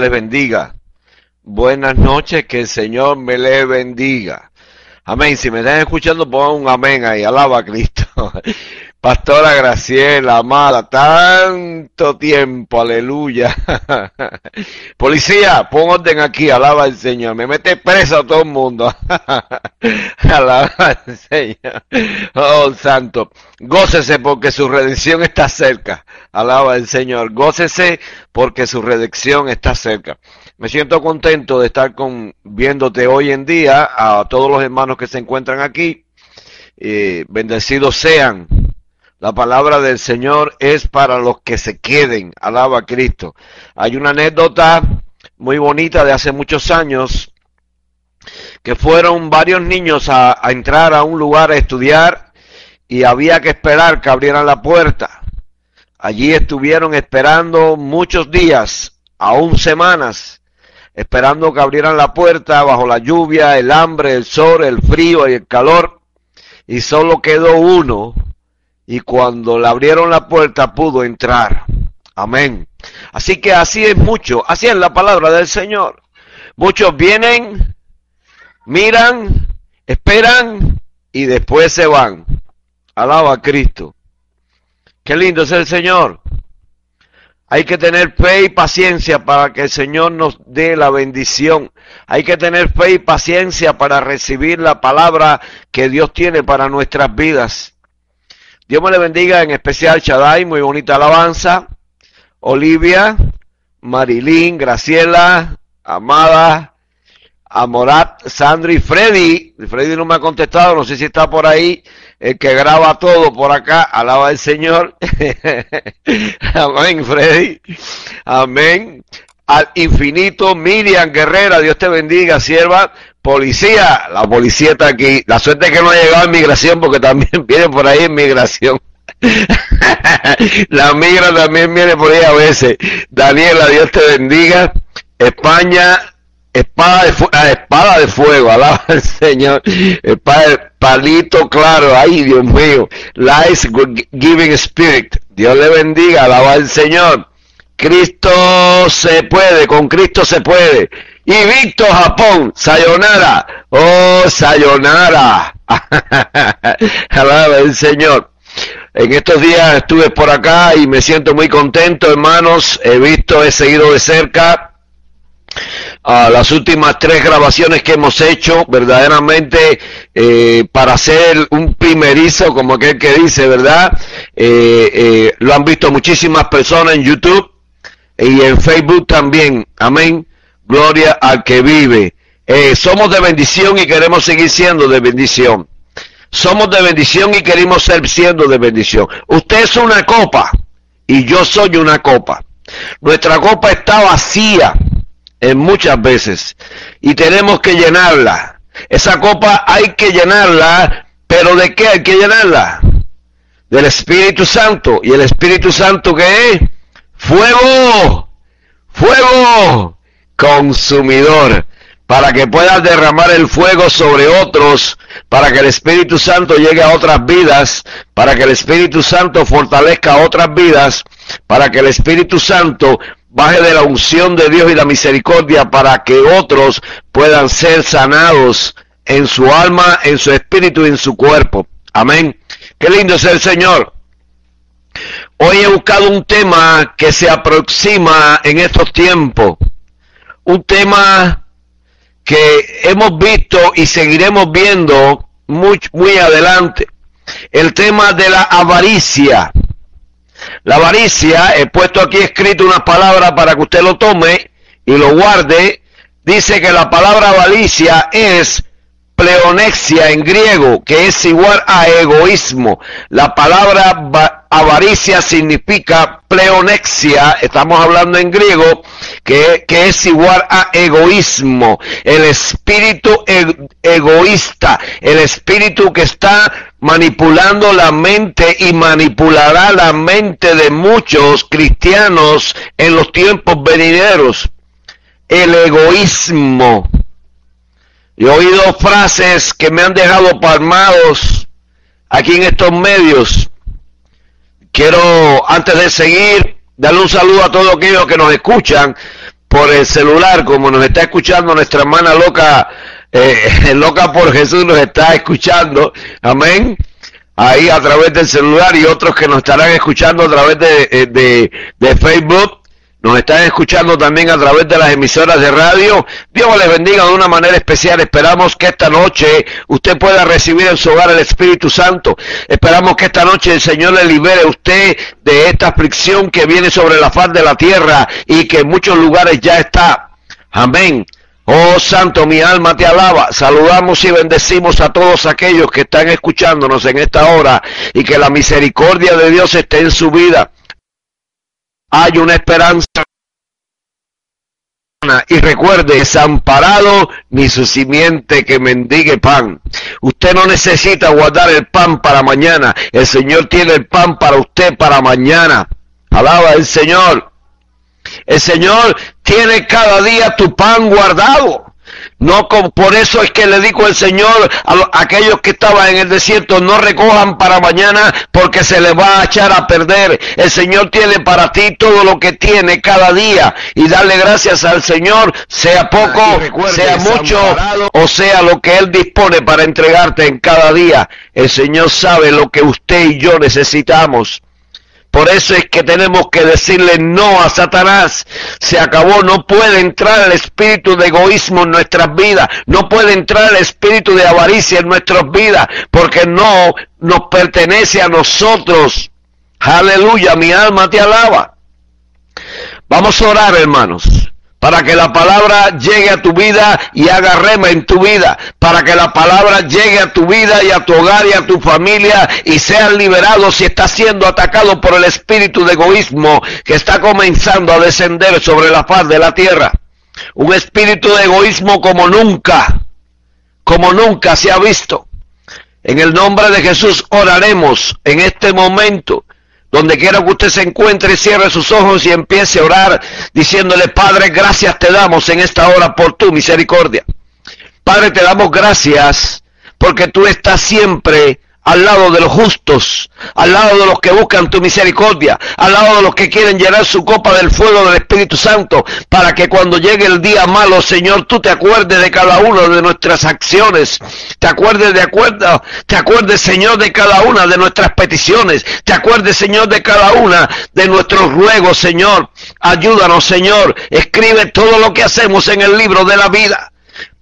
les bendiga. Buenas noches, que el Señor me les bendiga. Amén. Si me están escuchando, pongan un amén ahí. Alaba a Cristo. Pastora Graciela, amada, tanto tiempo, aleluya. Policía, pon orden aquí, alaba al Señor. Me mete preso a todo el mundo. alaba al Señor. Oh, santo. Gócese porque su redención está cerca. Alaba al Señor. Gócese porque su redención está cerca. Me siento contento de estar con, viéndote hoy en día a todos los hermanos que se encuentran aquí. Eh, bendecidos sean la palabra del Señor es para los que se queden. Alaba a Cristo. Hay una anécdota muy bonita de hace muchos años que fueron varios niños a, entrar a un lugar a estudiar y había que esperar que abrieran la puerta. Allí estuvieron esperando muchos días, aún semanas, esperando que abrieran la puerta bajo la lluvia, el hambre, el sol, el frío y el calor. Y solo quedó uno y cuando le abrieron la puerta pudo entrar. Amén. Así que así es mucho, así es la palabra del Señor. Muchos vienen, miran, esperan y después se van. Alaba a Cristo. Qué lindo es el Señor. Hay que tener fe y paciencia para que el Señor nos dé la bendición. Hay que tener fe y paciencia para recibir la palabra que Dios tiene para nuestras vidas. Dios me le bendiga, en especial Shaddai, muy bonita alabanza. Olivia, Marilyn, Graciela, Amada, Amorat, Sandri, Freddy. Freddy no me ha contestado, no sé si está por ahí. El que graba todo por acá, alaba al Señor. Amén, Freddy. Amén. Al infinito, Miriam Guerrera, Dios te bendiga, sierva. Policía, la policía está aquí. La suerte es que no ha llegado a inmigración porque también viene por ahí inmigración. la migra también viene por ahí a veces. Daniela, Dios te bendiga. España, espada de, fuego, ah, espada de fuego, alaba al Señor. Espada palito claro, ay Dios mío. Life giving spirit. Dios le bendiga, alaba al Señor. Cristo se puede, con Cristo se puede. Invicto Japón, sayonara, oh sayonara, alaba el Señor. En estos días estuve por acá y me siento muy contento, hermanos. He visto, he seguido de cerca a las últimas tres grabaciones que hemos hecho, verdaderamente eh, para hacer un primerizo, como aquel que dice, ¿verdad? Eh, eh, lo han visto muchísimas personas en YouTube y en Facebook también. Amén. Gloria al que vive. Eh, somos de bendición y queremos seguir siendo de bendición. Somos de bendición y queremos ser siendo de bendición. Usted es una copa y yo soy una copa. Nuestra copa está vacía en muchas veces y tenemos que llenarla. Esa copa hay que llenarla, pero ¿de qué hay que llenarla? Del Espíritu Santo. ¿Y el Espíritu Santo qué es? Fuego. Fuego consumidor, para que puedas derramar el fuego sobre otros, para que el Espíritu Santo llegue a otras vidas, para que el Espíritu Santo fortalezca otras vidas, para que el Espíritu Santo baje de la unción de Dios y la misericordia para que otros puedan ser sanados en su alma, en su espíritu y en su cuerpo. Amén. Qué lindo es el Señor. Hoy he buscado un tema que se aproxima en estos tiempos un tema que hemos visto y seguiremos viendo muy, muy adelante. El tema de la avaricia. La avaricia, he puesto aquí escrito una palabra para que usted lo tome y lo guarde. Dice que la palabra avaricia es pleonexia en griego, que es igual a egoísmo. La palabra avaricia significa pleonexia, estamos hablando en griego, que, es igual a egoísmo. El espíritu e, egoísta, el espíritu que está manipulando la mente y manipulará la mente de muchos cristianos en los tiempos venideros. El egoísmo y he oído frases que me han dejado palmados aquí en estos medios. Quiero, antes de seguir, darle un saludo a todos aquellos que nos escuchan por el celular, como nos está escuchando nuestra hermana loca, eh, loca por Jesús nos está escuchando, amén, ahí a través del celular y otros que nos estarán escuchando a través de, eh, de Facebook, nos están escuchando también a través de las emisoras de radio. Dios les bendiga de una manera especial. Esperamos que esta noche usted pueda recibir en su hogar el Espíritu Santo. Esperamos que esta noche el Señor le libere a usted de esta aflicción que viene sobre la faz de la tierra y que en muchos lugares ya está. Amén. Oh Santo, mi alma te alaba. Saludamos y bendecimos a todos aquellos que están escuchándonos en esta hora y que la misericordia de Dios esté en su vida hay una esperanza. Y recuerde, desamparado ni su simiente que mendigue pan. Usted no necesita guardar el pan para mañana. El Señor tiene el pan para usted para mañana. Alaba el Señor. El Señor tiene cada día tu pan guardado. No por eso es que le dijo el Señor a, aquellos que estaban en el desierto, no recojan para mañana porque se les va a echar a perder. El Señor tiene para ti todo lo que tiene cada día y darle gracias al Señor, sea poco, sea mucho o sea lo que Él dispone para entregarte en cada día. El Señor sabe lo que usted y yo necesitamos. Por eso es que tenemos que decirle no a Satanás. Se acabó, no puede entrar el espíritu de egoísmo en nuestras vidas, no puede entrar el espíritu de avaricia en nuestras vidas, porque no nos pertenece a nosotros. Aleluya, mi alma te alaba. Vamos a orar, hermanos para que la palabra llegue a tu vida y haga rema en tu vida, para que la palabra llegue a tu vida y a tu hogar y a tu familia y seas liberado si estás siendo atacado por el espíritu de egoísmo que está comenzando a descender sobre la faz de la tierra. Un espíritu de egoísmo como nunca, como nunca se ha visto. En el nombre de Jesús oraremos en este momento donde quiera que usted se encuentre, cierre sus ojos y empiece a orar diciéndole, Padre, gracias te damos en esta hora por tu misericordia. Padre, te damos gracias porque tú estás siempre al lado de los justos, al lado de los que buscan tu misericordia, al lado de los que quieren llenar su copa del fuego del Espíritu Santo, para que cuando llegue el día malo, Señor, tú te acuerdes de cada una de nuestras acciones, te acuerdes de acuerdo, te acuerdes, Señor, de cada una de nuestras peticiones, te acuerdes, Señor, de cada una de nuestros ruegos, Señor. Ayúdanos, Señor, escribe todo lo que hacemos en el libro de la vida.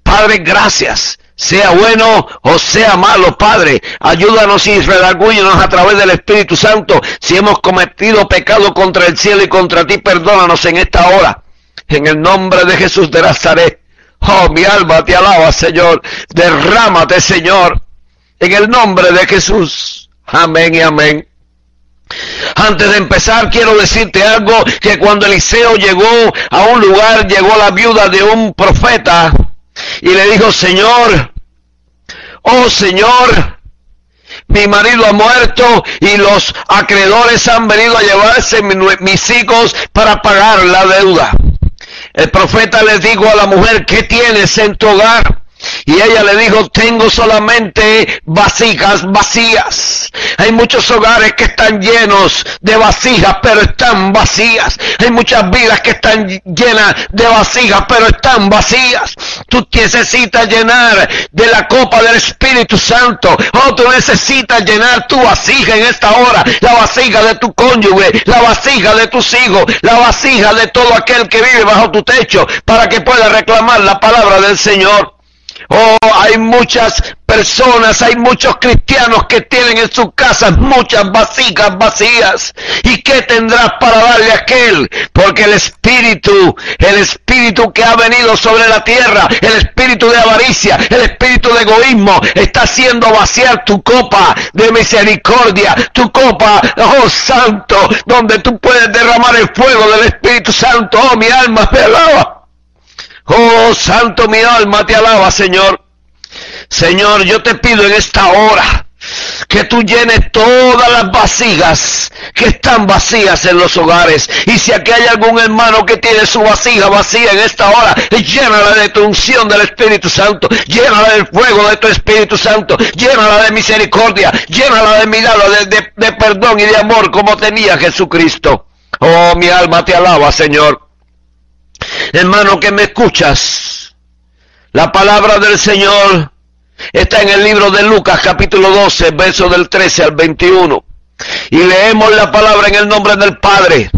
Padre, gracias sea bueno o sea malo, Padre. Ayúdanos y redargúyenos a través del Espíritu Santo. Si hemos cometido pecado contra el cielo y contra ti, perdónanos en esta hora. En el nombre de Jesús de Nazaret. Oh, mi alma te alaba, Señor. Derrámate, Señor. En el nombre de Jesús. Amén y amén. Antes de empezar, quiero decirte algo, que cuando Eliseo llegó a un lugar, llegó la viuda de un profeta y le dijo, Señor, oh Señor, mi marido ha muerto y los acreedores han venido a llevarse mis hijos para pagar la deuda. El profeta le dijo a la mujer, ¿qué tienes en tu hogar? Y ella le dijo, tengo solamente vasijas vacías. Hay muchos hogares que están llenos de vasijas, pero están vacías. Hay muchas vidas que están llenas de vasijas, pero están vacías. Tú necesitas llenar de la copa del Espíritu Santo. Oh, tú necesitas llenar tu vasija en esta hora. La vasija de tu cónyuge, la vasija de tus hijos, la vasija de todo aquel que vive bajo tu techo, para que pueda reclamar la palabra del Señor. Oh, hay muchas personas, hay muchos cristianos que tienen en sus casas muchas vasijas vacías. ¿Y qué tendrás para darle a aquel? Porque el espíritu, el espíritu que ha venido sobre la tierra, el espíritu de avaricia, el espíritu de egoísmo, está haciendo vaciar tu copa de misericordia, tu copa, oh santo, donde tú puedes derramar el fuego del Espíritu Santo. Oh, mi alma me alaba. Oh, santo mi alma te alaba, Señor. Señor, yo te pido en esta hora que tú llenes todas las vasijas que están vacías en los hogares. Y si aquí hay algún hermano que tiene su vasija vacía en esta hora, llénala de tu unción del Espíritu Santo, llénala del fuego de tu Espíritu Santo, llénala de misericordia, llénala de mirada, de, de perdón y de amor como tenía Jesucristo. Oh, mi alma te alaba, Señor. Hermano que me escuchas, la palabra del Señor está en el libro de Lucas capítulo 12, verso del 13 al 21. Y leemos la palabra en el nombre del Padre,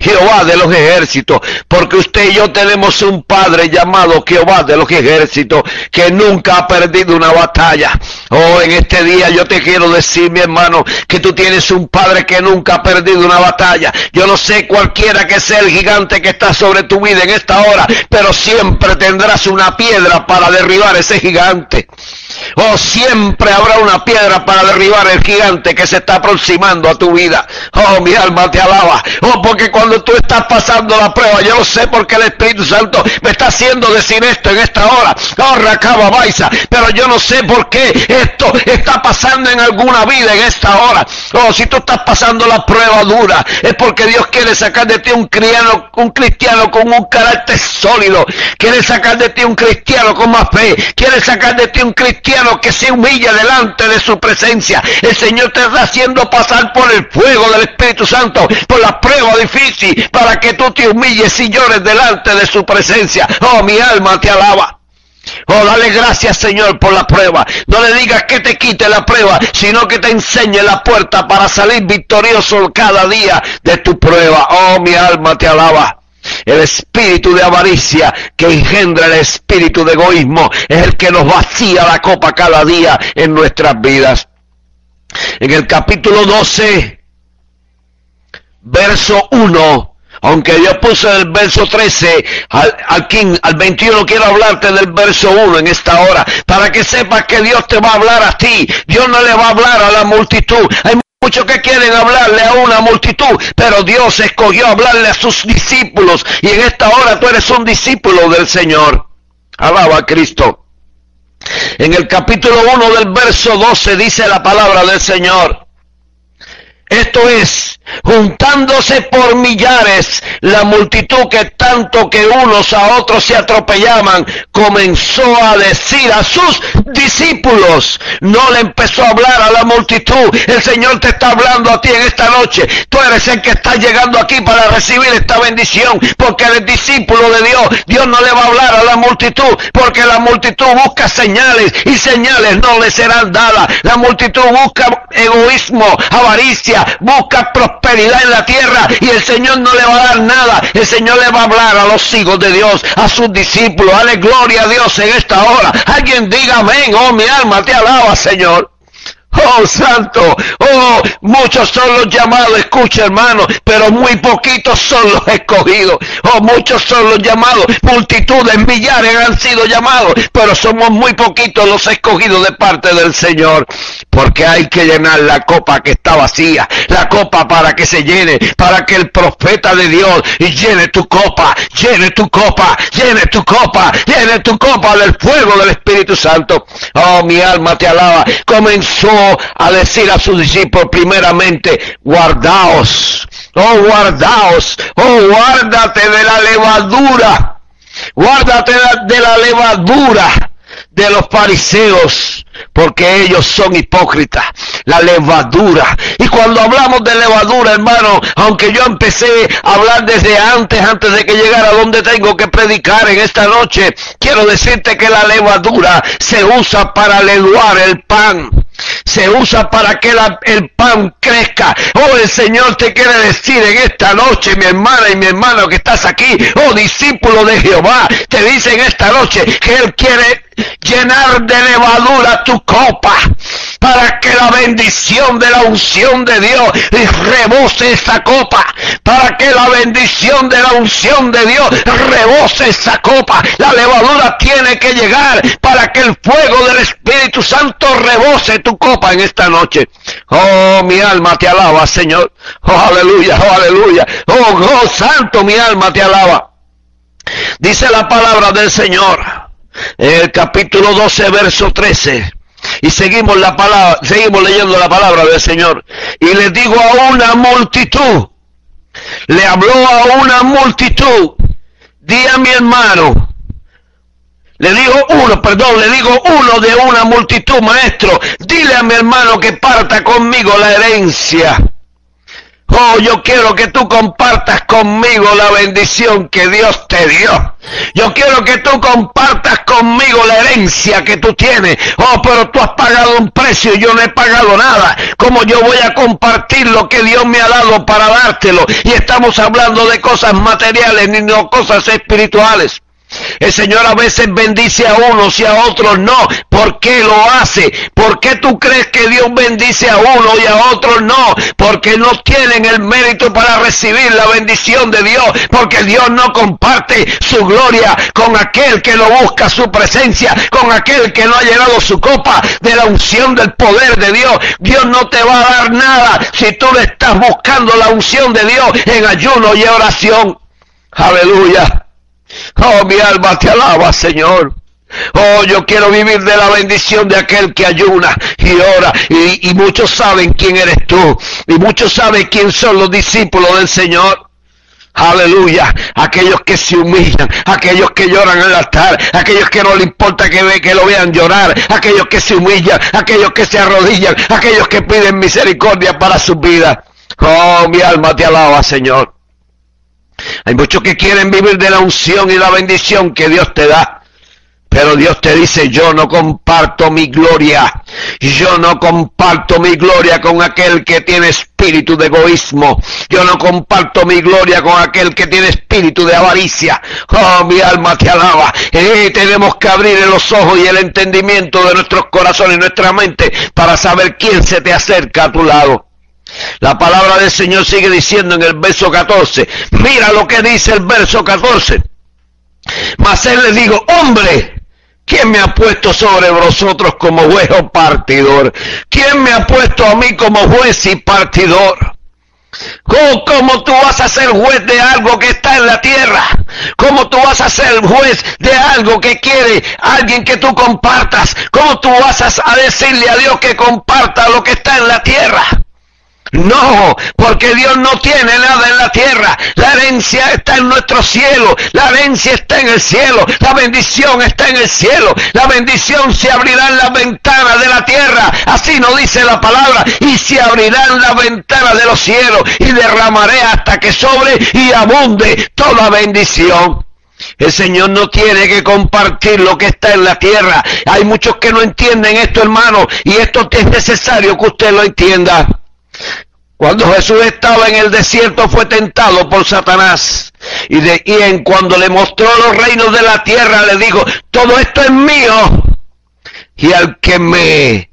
Jehová de los ejércitos, porque usted y yo tenemos un Padre llamado Jehová de los ejércitos, que nunca ha perdido una batalla. Oh, en este día yo te quiero decir, mi hermano, que tú tienes un Padre que nunca ha perdido una batalla. Yo no sé cualquiera que sea el gigante que está sobre tu vida en esta hora, pero siempre tendrás una piedra para derribar ese gigante. Oh, siempre habrá una piedra para derribar el gigante que se está aproximando a tu vida. Oh, mi alma te alaba. Oh, porque cuando tú estás pasando la prueba, yo no sé por qué el Espíritu Santo me está haciendo decir esto en esta hora. Oh, Racaba Baisa. Pero yo no sé por qué esto está pasando en alguna vida en esta hora. Oh, si tú estás pasando la prueba dura, es porque Dios quiere sacar de ti un cristiano, un cristiano con un carácter sólido. Quiere sacar de ti un cristiano con más fe. Quiere sacar de ti un cristiano que se humilla delante de su presencia. El Señor te está haciendo pasar por el fuego del Espíritu Santo, por la prueba difícil, para que tú te humilles y llores delante de su presencia. Oh, mi alma te alaba. Oh, dale gracias Señor por la prueba. No le digas que te quite la prueba, sino que te enseñe la puerta para salir victorioso cada día de tu prueba. Oh, mi alma te alaba. El espíritu de avaricia que engendra el espíritu de egoísmo es el que nos vacía la copa cada día en nuestras vidas. En el capítulo 12, verso 1, aunque yo puse el verso 13 al, al, 15, al 21, quiero hablarte del verso 1 en esta hora, para que sepas que Dios te va a hablar a ti. Dios no le va a hablar a la multitud. Muchos que quieren hablarle a una multitud, pero Dios escogió hablarle a sus discípulos y en esta hora tú eres un discípulo del Señor. Alaba a Cristo. En el capítulo 1 del verso 12 dice la palabra del Señor. Esto es, juntándose por millares, la multitud que tanto que unos a otros se atropellaban, comenzó a decir a sus discípulos, no le empezó a hablar a la multitud, el Señor te está hablando a ti en esta noche, tú eres el que está llegando aquí para recibir esta bendición, porque eres discípulo de Dios, Dios no le va a hablar a la multitud, porque la multitud busca señales y señales no le serán dadas, la multitud busca egoísmo, avaricia, busca prosperidad en la tierra y el Señor no le va a dar nada. El Señor le va a hablar a los hijos de Dios, a sus discípulos. Dale gloria a Dios en esta hora. Alguien diga amén. Oh, mi alma te alaba, Señor. Oh, santo. Oh, muchos son los llamados, escucha hermano, pero muy poquitos son los escogidos. Oh, muchos son los llamados, multitudes, millares han sido llamados, pero somos muy poquitos los escogidos de parte del Señor. Porque hay que llenar la copa que está vacía, la copa para que se llene, para que el profeta de Dios llene tu copa, llene tu copa, llene tu copa, llene tu copa del fuego del Espíritu Santo. Oh, mi alma te alaba. Comenzó a decir a sus discípulos primeramente, guardaos, oh guardaos, oh guárdate de la levadura, guárdate de la levadura de los fariseos, porque ellos son hipócritas, la levadura. Y cuando hablamos de levadura, hermano, aunque yo empecé a hablar desde antes, antes de que llegara donde tengo que predicar en esta noche, quiero decirte que la levadura se usa para leduar el pan se usa para que el pan crezca. Oh, el Señor te quiere decir en esta noche, mi hermana y mi hermano que estás aquí, oh discípulo de Jehová, te dice en esta noche que Él quiere llenar de levadura tu copa para que la bendición de la unción de Dios rebose esa copa, para que la bendición de la unción de Dios rebose esa copa. La levadura tiene que llegar para que el fuego del Espíritu Santo rebose tu copa en esta noche. Oh, mi alma te alaba, Señor. Oh, aleluya, oh, aleluya. Oh, oh, santo, mi alma te alaba. Dice la palabra del Señor en el capítulo 12, verso 13. Y seguimos la palabra, seguimos leyendo la palabra del Señor. Y le digo a una multitud, le habló a una multitud, di a mi hermano, le digo uno, perdón, le digo uno de una multitud, maestro, dile a mi hermano que parta conmigo la herencia. Oh, yo quiero que tú compartas conmigo la bendición que Dios te dio. Yo quiero que tú compartas conmigo la herencia que tú tienes. Oh, pero tú has pagado un precio y yo no he pagado nada. ¿Cómo yo voy a compartir lo que Dios me ha dado para dártelo? Y estamos hablando de cosas materiales, ni no cosas espirituales. El Señor a veces bendice a unos y a otros no. ¿Por qué lo hace? ¿Por qué tú crees que Dios bendice a uno y a otros no? Porque no tienen el mérito para recibir la bendición de Dios. Porque Dios no comparte su gloria con aquel que no busca su presencia, con aquel que no ha llenado su copa de la unción del poder de Dios. Dios no te va a dar nada si tú le estás buscando la unción de Dios en ayuno y oración. Aleluya. Oh, mi alma te alaba, Señor. Oh, yo quiero vivir de la bendición de aquel que ayuna y ora. Y, muchos saben quién eres tú. Y muchos saben quién son los discípulos del Señor. Aleluya. Aquellos que se humillan, aquellos que lloran el altar, aquellos que no le importa que, que lo vean llorar, aquellos que se humillan, aquellos que se arrodillan, aquellos que piden misericordia para su vida. Oh, mi alma te alaba, Señor. Hay muchos que quieren vivir de la unción y la bendición que Dios te da. Pero Dios te dice, yo no comparto mi gloria. Yo no comparto mi gloria con aquel que tiene espíritu de egoísmo. Yo no comparto mi gloria con aquel que tiene espíritu de avaricia. Oh, mi alma te alaba. Eh, tenemos que abrir los ojos y el entendimiento de nuestros corazones y nuestra mente para saber quién se te acerca a tu lado. La palabra del Señor sigue diciendo en el verso 14, mira lo que dice el verso 14. Mas él le digo, hombre, ¿quién me ha puesto sobre vosotros como juez o partidor? ¿Quién me ha puesto a mí como juez y partidor? ¿Cómo, ¿Cómo, tú vas a ser juez de algo que está en la tierra? ¿Cómo tú vas a ser juez de algo que quiere alguien que tú compartas? ¿Cómo tú vas a decirle a Dios que comparta lo que está en la tierra? No, porque Dios no tiene nada en la tierra. La herencia está en nuestro cielo. La herencia está en el cielo. La bendición está en el cielo. La bendición se abrirá en las ventanas de la tierra. Así nos dice la palabra. Y se abrirán las ventanas de los cielos. Y derramaré hasta que sobre y abunde toda bendición. El Señor no tiene que compartir lo que está en la tierra. Hay muchos que no entienden esto, hermano. Y esto es necesario que usted lo entienda. Cuando Jesús estaba en el desierto fue tentado por Satanás. Y, de, y en cuando le mostró los reinos de la tierra le dijo, todo esto es mío. Y al que me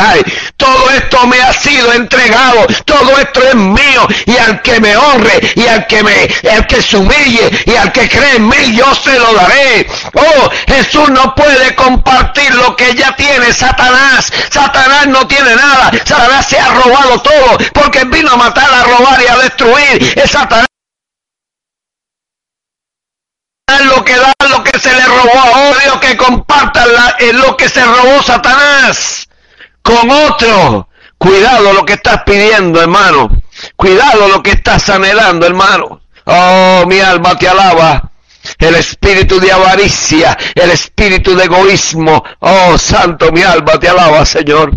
Ay. Todo esto me ha sido entregado, todo esto es mío, y al que me honre, y al que me, al que se humille, y al que cree en mí, yo se lo daré. Oh, Jesús no puede compartir lo que ya tiene Satanás. Satanás no tiene nada. Satanás se ha robado todo, porque vino a matar, a robar y a destruir. Es Satanás lo que da lo que se le robó a odio que compartan lo que se robó Satanás con otro. Cuidado lo que estás pidiendo, hermano. Cuidado lo que estás anhelando, hermano. Oh, mi alma te alaba. El espíritu de avaricia, el espíritu de egoísmo. Oh, santo, mi alma te alaba, Señor.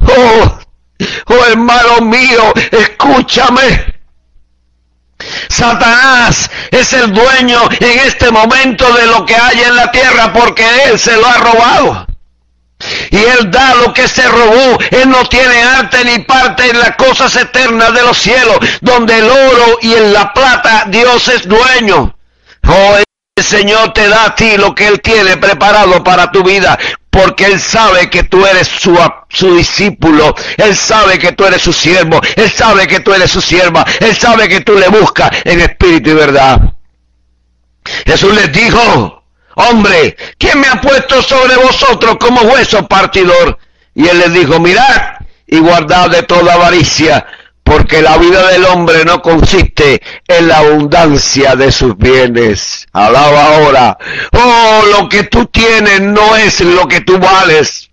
Oh, oh, hermano mío, escúchame. Satanás es el dueño en este momento de lo que hay en la tierra porque él se lo ha robado. Y él da lo que se robó. Él no tiene arte ni parte en las cosas eternas de los cielos, donde el oro y en la plata Dios es dueño. Oh, el Señor te da a ti lo que Él tiene preparado para tu vida porque Él sabe que tú eres su, su, discípulo, Él sabe que tú eres su siervo, Él sabe que tú eres su sierva, Él sabe que tú le buscas en espíritu y verdad. Jesús les dijo, hombre, ¿quién me ha puesto sobre vosotros como hueso partidor? Y Él les dijo, mirad y guardad de toda avaricia, porque la vida del hombre no consiste en la abundancia de sus bienes. Alaba ahora. Oh, lo que tú tienes no es lo que tú vales.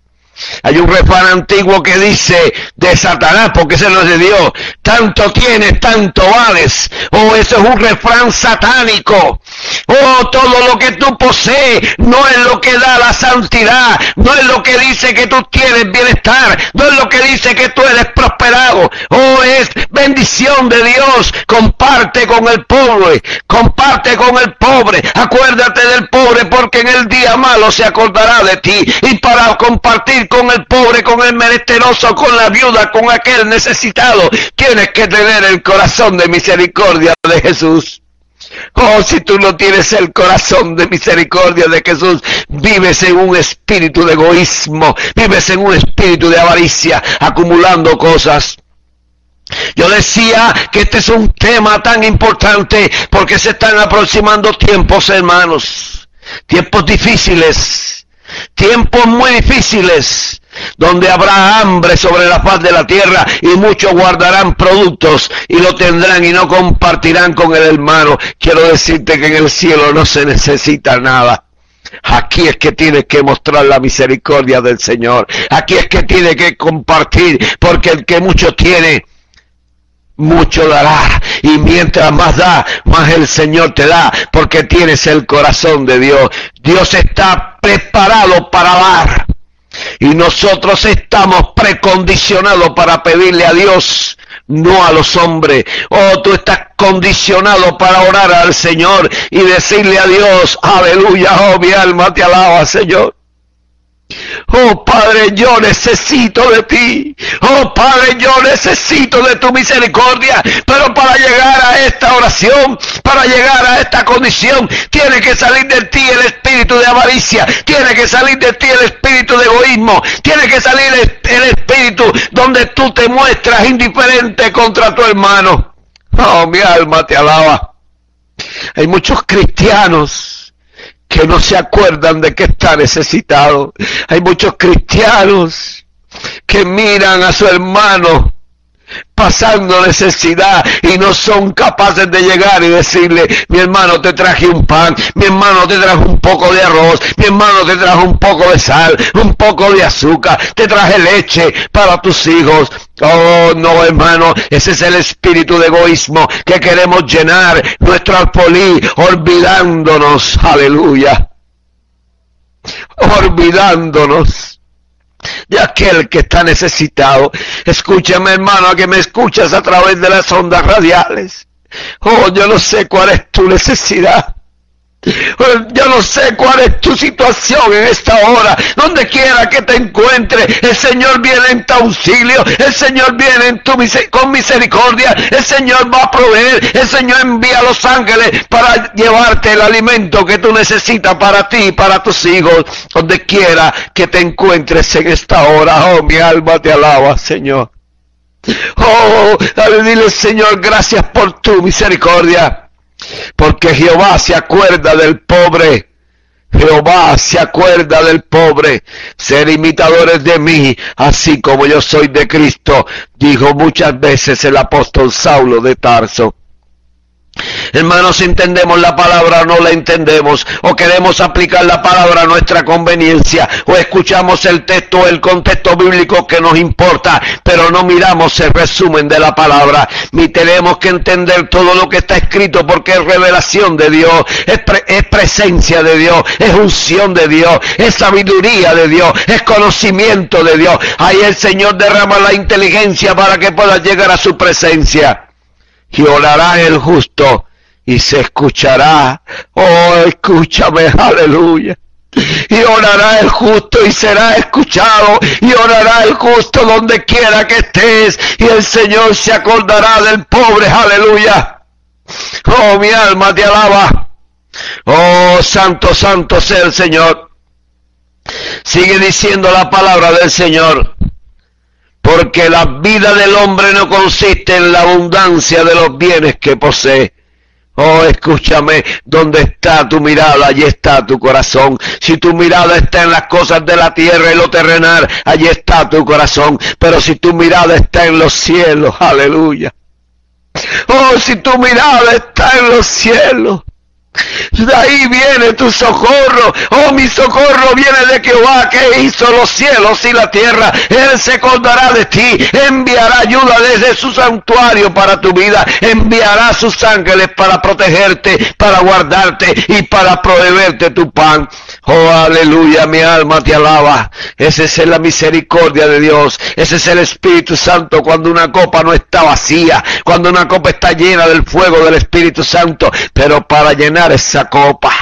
Hay un refrán antiguo que dice de Satanás, porque se lo de Dios, tanto tienes, tanto vales. Oh, eso es un refrán satánico. Oh, todo lo que tú posees no es lo que da la santidad, no es lo que dice que tú tienes bienestar, no es lo que dice que tú eres prosperado. Oh, es bendición de Dios. Comparte con el pobre, comparte con el pobre. Acuérdate del pobre porque en el día malo se acordará de ti. Y para compartir con el pobre, con el menesteroso, con la viuda, con aquel necesitado, tienes que tener el corazón de misericordia de Jesús. Oh, si tú no tienes el corazón de misericordia de Jesús, vives en un espíritu de egoísmo, vives en un espíritu de avaricia, acumulando cosas. Yo decía que este es un tema tan importante porque se están aproximando tiempos, hermanos, tiempos difíciles, tiempos muy difíciles donde habrá hambre sobre la faz de la tierra y muchos guardarán productos y lo tendrán y no compartirán con el hermano. Quiero decirte que en el cielo no se necesita nada. Aquí es que tienes que mostrar la misericordia del Señor. Aquí es que tienes que compartir, porque el que mucho tiene, mucho dará. Y mientras más da, más el Señor te da, porque tienes el corazón de Dios. Dios está preparado para dar. Y nosotros estamos precondicionados para pedirle a Dios, no a los hombres. Oh, tú estás condicionado para orar al Señor y decirle a Dios, aleluya, oh mi alma te alaba, Señor. Oh Padre, yo necesito de ti. Oh Padre, yo necesito de tu misericordia. Pero para llegar a esta oración, para llegar a esta condición, tiene que salir de ti el espíritu de avaricia. Tiene que salir de ti el espíritu de egoísmo. Tiene que salir el, espíritu donde tú te muestras indiferente contra tu hermano. Oh, mi alma te alaba. Hay muchos cristianos que no se acuerdan de que está necesitado. Hay muchos cristianos que miran a su hermano pasando necesidad y no son capaces de llegar y decirle, mi hermano te traje un pan, mi hermano te traje un poco de arroz, mi hermano te traje un poco de sal, un poco de azúcar, te traje leche para tus hijos. Oh, no, hermano, ese es el espíritu de egoísmo que queremos llenar nuestro alpolí, olvidándonos, aleluya, olvidándonos de aquel que está necesitado. Escúchame hermano, que me escuchas a través de las ondas radiales. Oh, yo no sé cuál es tu necesidad. Yo no sé cuál es tu situación en esta hora. Donde quiera que te encuentre, el Señor viene en tu auxilio. El Señor viene en tu con misericordia. El Señor va a proveer. El Señor envía a los ángeles para llevarte el alimento que tú necesitas para ti y para tus hijos. Donde quiera que te encuentres en esta hora. Oh, mi alma te alaba, Señor. Oh, dile, Señor, gracias por tu misericordia porque Jehová se acuerda del pobre. Jehová se acuerda del pobre. Ser imitadores de mí, así como yo soy de Cristo, dijo muchas veces el apóstol Saulo de Tarso. Hermanos, entendemos la palabra o no la entendemos, o queremos aplicar la palabra a nuestra conveniencia, o escuchamos el texto el contexto bíblico que nos importa, pero no miramos el resumen de la palabra, ni tenemos que entender todo lo que está escrito porque es revelación de Dios, es, es presencia de Dios, es unción de Dios, es sabiduría de Dios, es conocimiento de Dios. Ahí el Señor derrama la inteligencia para que puedas llegar a su presencia y orará el justo y se escuchará. Oh, escúchame, aleluya. Y orará el justo y será escuchado. Y orará el justo donde quiera que estés. Y el Señor se acordará del pobre, aleluya. Oh, mi alma te alaba. Oh, santo, santo sea el Señor. Sigue diciendo la palabra del Señor porque la vida del hombre no consiste en la abundancia de los bienes que posee. Oh, escúchame, donde está tu mirada, allí está tu corazón. Si tu mirada está en las cosas de la tierra y lo terrenal, allí está tu corazón. Pero si tu mirada está en los cielos, aleluya. Oh, si tu mirada está en los cielos, De ahí viene tu socorro. Oh, mi socorro viene de Jehová que hizo los cielos y la tierra. Él se acordará de ti. Enviará ayuda desde su santuario para tu vida. Enviará sus ángeles para protegerte, para guardarte y para proveerte tu pan. Oh, aleluya, mi alma te alaba. Esa es la misericordia de Dios. Ese es el Espíritu Santo cuando una copa no está vacía, cuando una copa está llena del fuego del Espíritu Santo. Pero para llenar esa copa,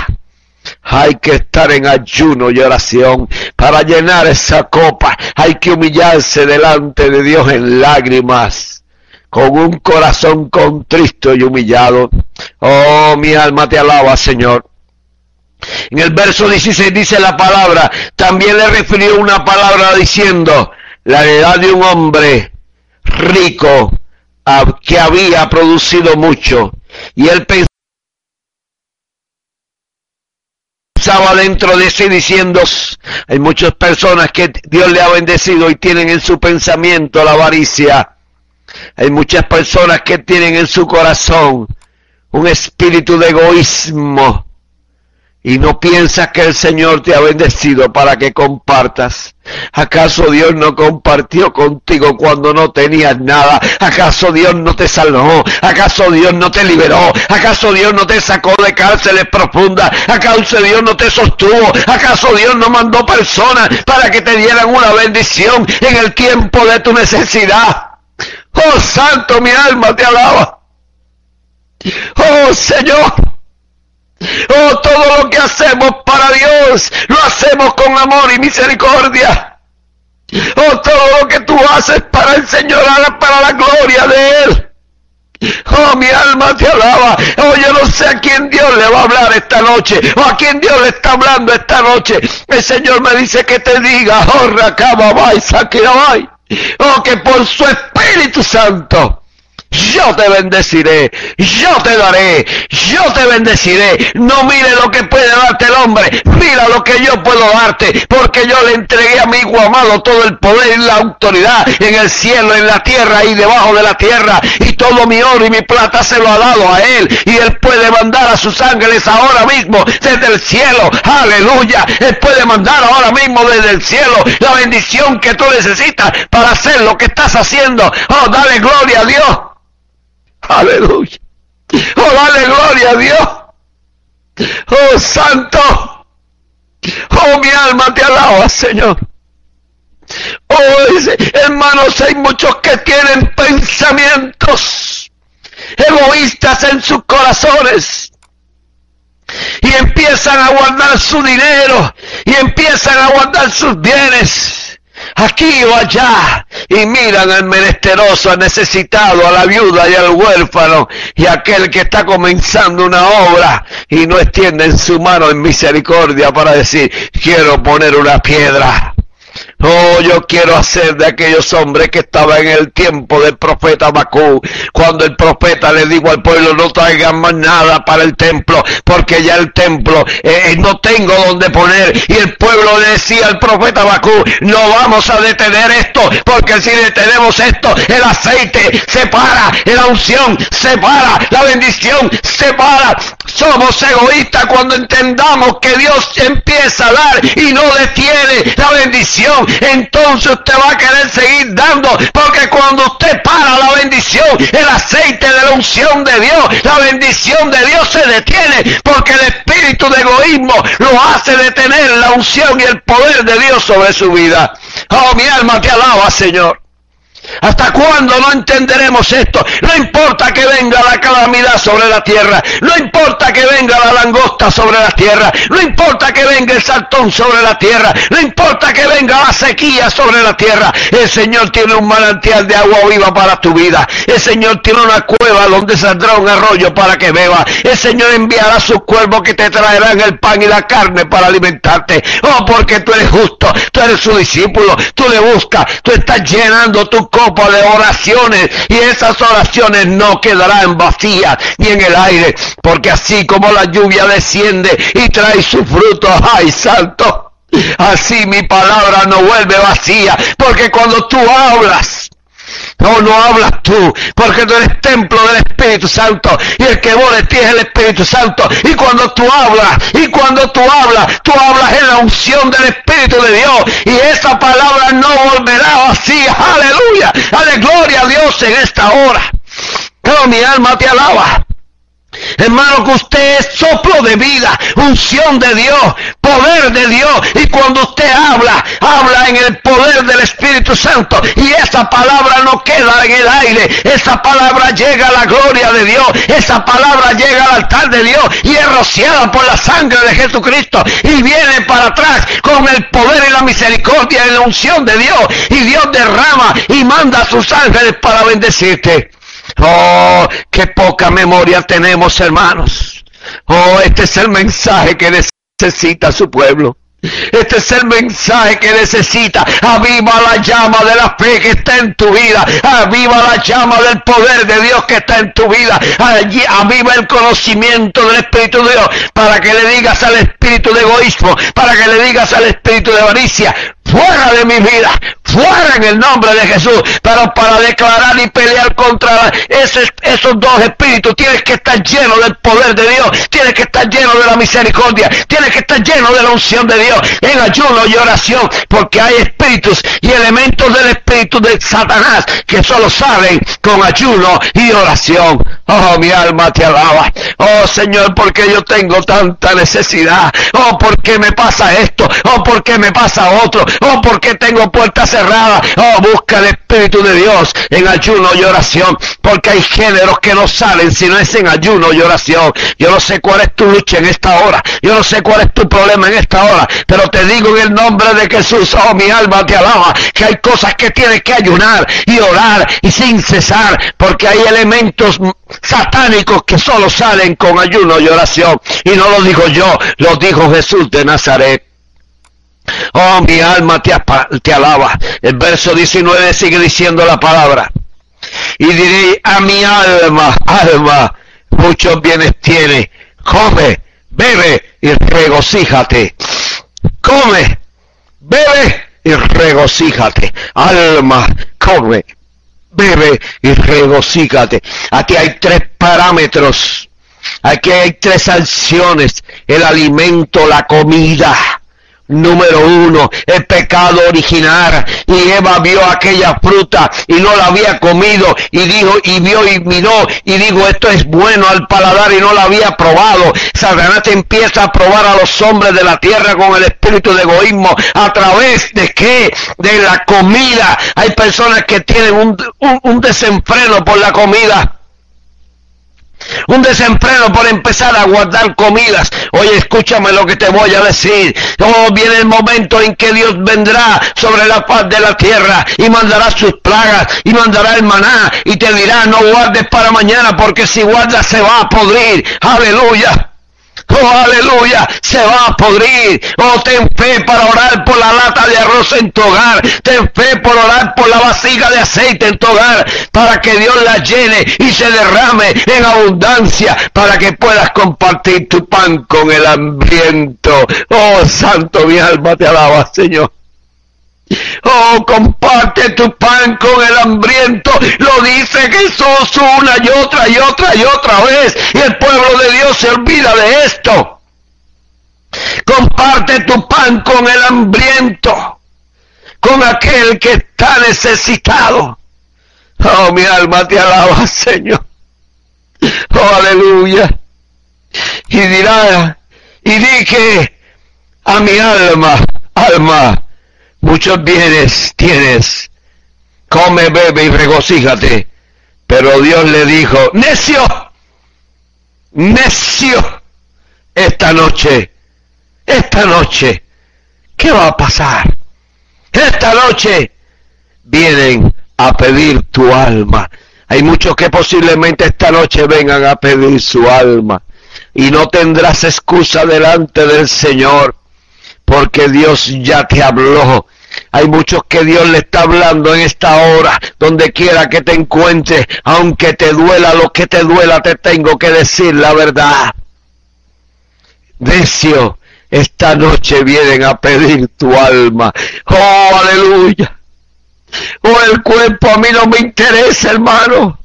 hay que estar en ayuno y oración. Para llenar esa copa hay que humillarse delante de Dios en lágrimas, con un corazón contristo y humillado. Oh, mi alma te alaba, Señor. En el verso 16 dice la palabra, también le refirió una palabra diciendo, la edad de un hombre rico que había producido mucho. Y él dentro de sí diciendo, hay muchas personas que Dios le ha bendecido y tienen en su pensamiento la avaricia. Hay muchas personas que tienen en su corazón un espíritu de egoísmo y no piensas que el Señor te ha bendecido para que compartas. ¿Acaso Dios no compartió contigo cuando no tenías nada? ¿Acaso Dios no te salvó? ¿Acaso Dios no te liberó? ¿Acaso Dios no te sacó de cárceles profundas? ¿Acaso Dios no te sostuvo? ¿Acaso Dios no mandó personas para que te dieran una bendición en el tiempo de tu necesidad? Oh Santo, mi alma te alaba. Oh Señor. Oh, todo lo que hacemos para Dios, lo hacemos con amor y misericordia. Oh, todo lo que tú haces para el Señor, para la gloria de Él. Oh, mi alma te alaba. Oh, yo no sé a quién Dios le va a hablar esta noche. O a quién Dios le está hablando esta noche. El Señor me dice que te diga, oh, Rakaba, Oh, que por su Espíritu Santo yo te bendeciré, yo te daré, yo te bendeciré. No mire lo que puede darte el hombre, mira lo que yo puedo darte, porque yo le entregué a mi hijo amado todo el poder y la autoridad en el cielo, en la tierra y debajo de la tierra, y todo mi oro y mi plata se lo ha dado a él, y él puede mandar a sus ángeles ahora mismo desde el cielo, aleluya, él puede mandar ahora mismo desde el cielo la bendición que tú necesitas para hacer lo que estás haciendo. Oh, dale gloria a Dios. Aleluya. Oh, dale gloria a Dios. Oh, santo. Oh, mi alma te alaba, Señor. Oh, hermanos, hay muchos que tienen pensamientos egoístas en sus corazones y empiezan a guardar su dinero y empiezan a guardar sus bienes aquí o allá, y miran al menesteroso, al necesitado, a la viuda y al huérfano, y aquel que está comenzando una obra, y no extienden su mano en misericordia para decir, quiero poner una piedra Oh, yo quiero hacer de aquellos hombres que estaban en el tiempo del profeta Bakú, cuando el profeta le dijo al pueblo no traigan más nada para el templo, porque ya el templo eh, eh, no tengo donde poner. Y el pueblo le decía al profeta Bakú, no vamos a detener esto, porque si detenemos esto, el aceite se para, la unción se para, la bendición se para. Somos egoístas cuando entendamos que Dios empieza a dar y no detiene la bendición entonces usted va a querer seguir dando, porque cuando usted para la bendición, el aceite de la unción de Dios, la bendición de Dios se detiene, porque el espíritu de egoísmo lo hace detener la unción y el poder de Dios sobre su vida. Oh, mi alma te alaba, Señor. ¿Hasta cuándo no entenderemos esto? No importa que venga la calamidad sobre la tierra, no importa que venga la langosta sobre la tierra, no importa que venga el saltón sobre la tierra, no importa que venga la sequía sobre la tierra, el Señor tiene un manantial de agua viva para tu vida, el Señor tiene una cueva donde saldrá un arroyo para que beba, el Señor enviará sus cuervos que te traerán el pan y la carne para alimentarte, oh porque tú eres justo, tú eres su discípulo, tú le buscas, tú estás llenando tu copa de oraciones y esas oraciones no quedarán vacías ni en el aire, porque así como la lluvia desciende y trae su fruto, ay santo, así mi palabra no vuelve vacía, porque cuando tú hablas, No, no hablas tú, porque tú eres templo del Espíritu Santo y el que mora en ti es el Espíritu Santo. Y cuando tú hablas, y cuando tú hablas, tú hablas en la unción del Espíritu de Dios y esa palabra no volverá así. Aleluya, aleluya, gloria a Dios en esta hora. Oh, mi alma te alaba. Hermano, que usted es soplo de vida, unción de Dios, poder de Dios. Y cuando usted habla, habla en el poder del Espíritu Santo. Y esa palabra no queda en el aire. Esa palabra llega a la gloria de Dios. Esa palabra llega al altar de Dios. Y es rociada por la sangre de Jesucristo. Y viene para atrás con el poder y la misericordia y la unción de Dios. Y Dios derrama y manda a sus ángeles para bendecirte. Oh, qué poca memoria tenemos, hermanos. Oh, este es el mensaje que necesita su pueblo. Este es el mensaje que necesita. Aviva la llama de la fe que está en tu vida. Aviva la llama del poder de Dios que está en tu vida. Allí, aviva el conocimiento del Espíritu de Dios para que le digas al espíritu de egoísmo, para que le digas al espíritu de avaricia, fuera de mi vida, fuera en el nombre de Jesús, pero para declarar y pelear contra esos, esos dos espíritus tienes que estar lleno del poder de Dios, tienes que estar lleno de la misericordia, tienes que estar lleno de la unción de Dios, en ayuno y oración, porque hay espíritus y elementos del espíritu de Satanás que solo salen con ayuno y oración. Oh, mi alma te alaba. Oh, Señor, porque yo tengo tanta necesidad. Oh, porque me pasa esto. Oh, porque me pasa otro. Oh, porque tengo puertas cerradas. Oh, busca el Espíritu de Dios en ayuno y oración. Porque hay géneros que no salen si no es en ayuno y oración. Yo no sé cuál es tu lucha en esta hora. Yo no sé cuál es tu problema en esta hora. Pero te digo en el nombre de Jesús, oh, mi alma te alaba, que hay cosas que tienes que ayunar y orar y sin cesar. Porque hay elementos satánicos que solo salen con ayuno y oración. Y no lo digo yo, lo dijo Jesús de Nazaret. Oh, mi alma te, te alaba. El verso 19 sigue diciendo la palabra. Y diré a mi alma, alma, muchos bienes tiene. Come, bebe y regocíjate. Come, bebe y regocíjate. Alma, come, bebe y regocíjate. Aquí hay tres parámetros. Aquí hay tres acciones. El alimento, la comida Número uno, el pecado original. Y Eva vio aquella fruta y no la había comido y dijo y vio y miró y dijo esto es bueno al paladar y no la había probado. Satanás empieza a probar a los hombres de la tierra con el espíritu de egoísmo. ¿A través de qué? De la comida. Hay personas que tienen un, un desenfreno por la comida un desenfreno por empezar a guardar comidas. Oye, escúchame lo que te voy a decir. Oh, viene el momento en que Dios vendrá sobre la paz de la tierra y mandará sus plagas y mandará el maná y te dirá no guardes para mañana porque si guardas se va a podrir. Aleluya. Oh, aleluya, se va a podrir. Oh, ten fe para orar por la lata de arroz en tu hogar. Ten fe por orar por la vasija de aceite en tu hogar. Para que Dios la llene y se derrame en abundancia. Para que puedas compartir tu pan con el hambriento. Oh, santo, mi alma te alaba, Señor. Oh, comparte tu pan con el hambriento. Lo dice Jesús una y otra y otra y otra vez. Y el pueblo de Dios se olvida de esto. Comparte tu pan con el hambriento. Con aquel que está necesitado. Oh, mi alma te alaba, Señor. Oh, aleluya. Y dirá, y dije a mi alma, alma, muchos bienes tienes, come, bebe y regocíjate. Pero Dios le dijo, necio, necio, esta noche, esta noche, ¿qué va a pasar? Esta noche vienen a pedir tu alma. Hay muchos que posiblemente esta noche vengan a pedir su alma y no tendrás excusa delante del Señor porque Dios ya te habló hay muchos que Dios le está hablando en esta hora, donde quiera que te encuentres, aunque te duela lo que te duela, te tengo que decir la verdad. Decio, esta noche vienen a pedir tu alma. Oh, aleluya. O el cuerpo a mí no me interesa, hermano.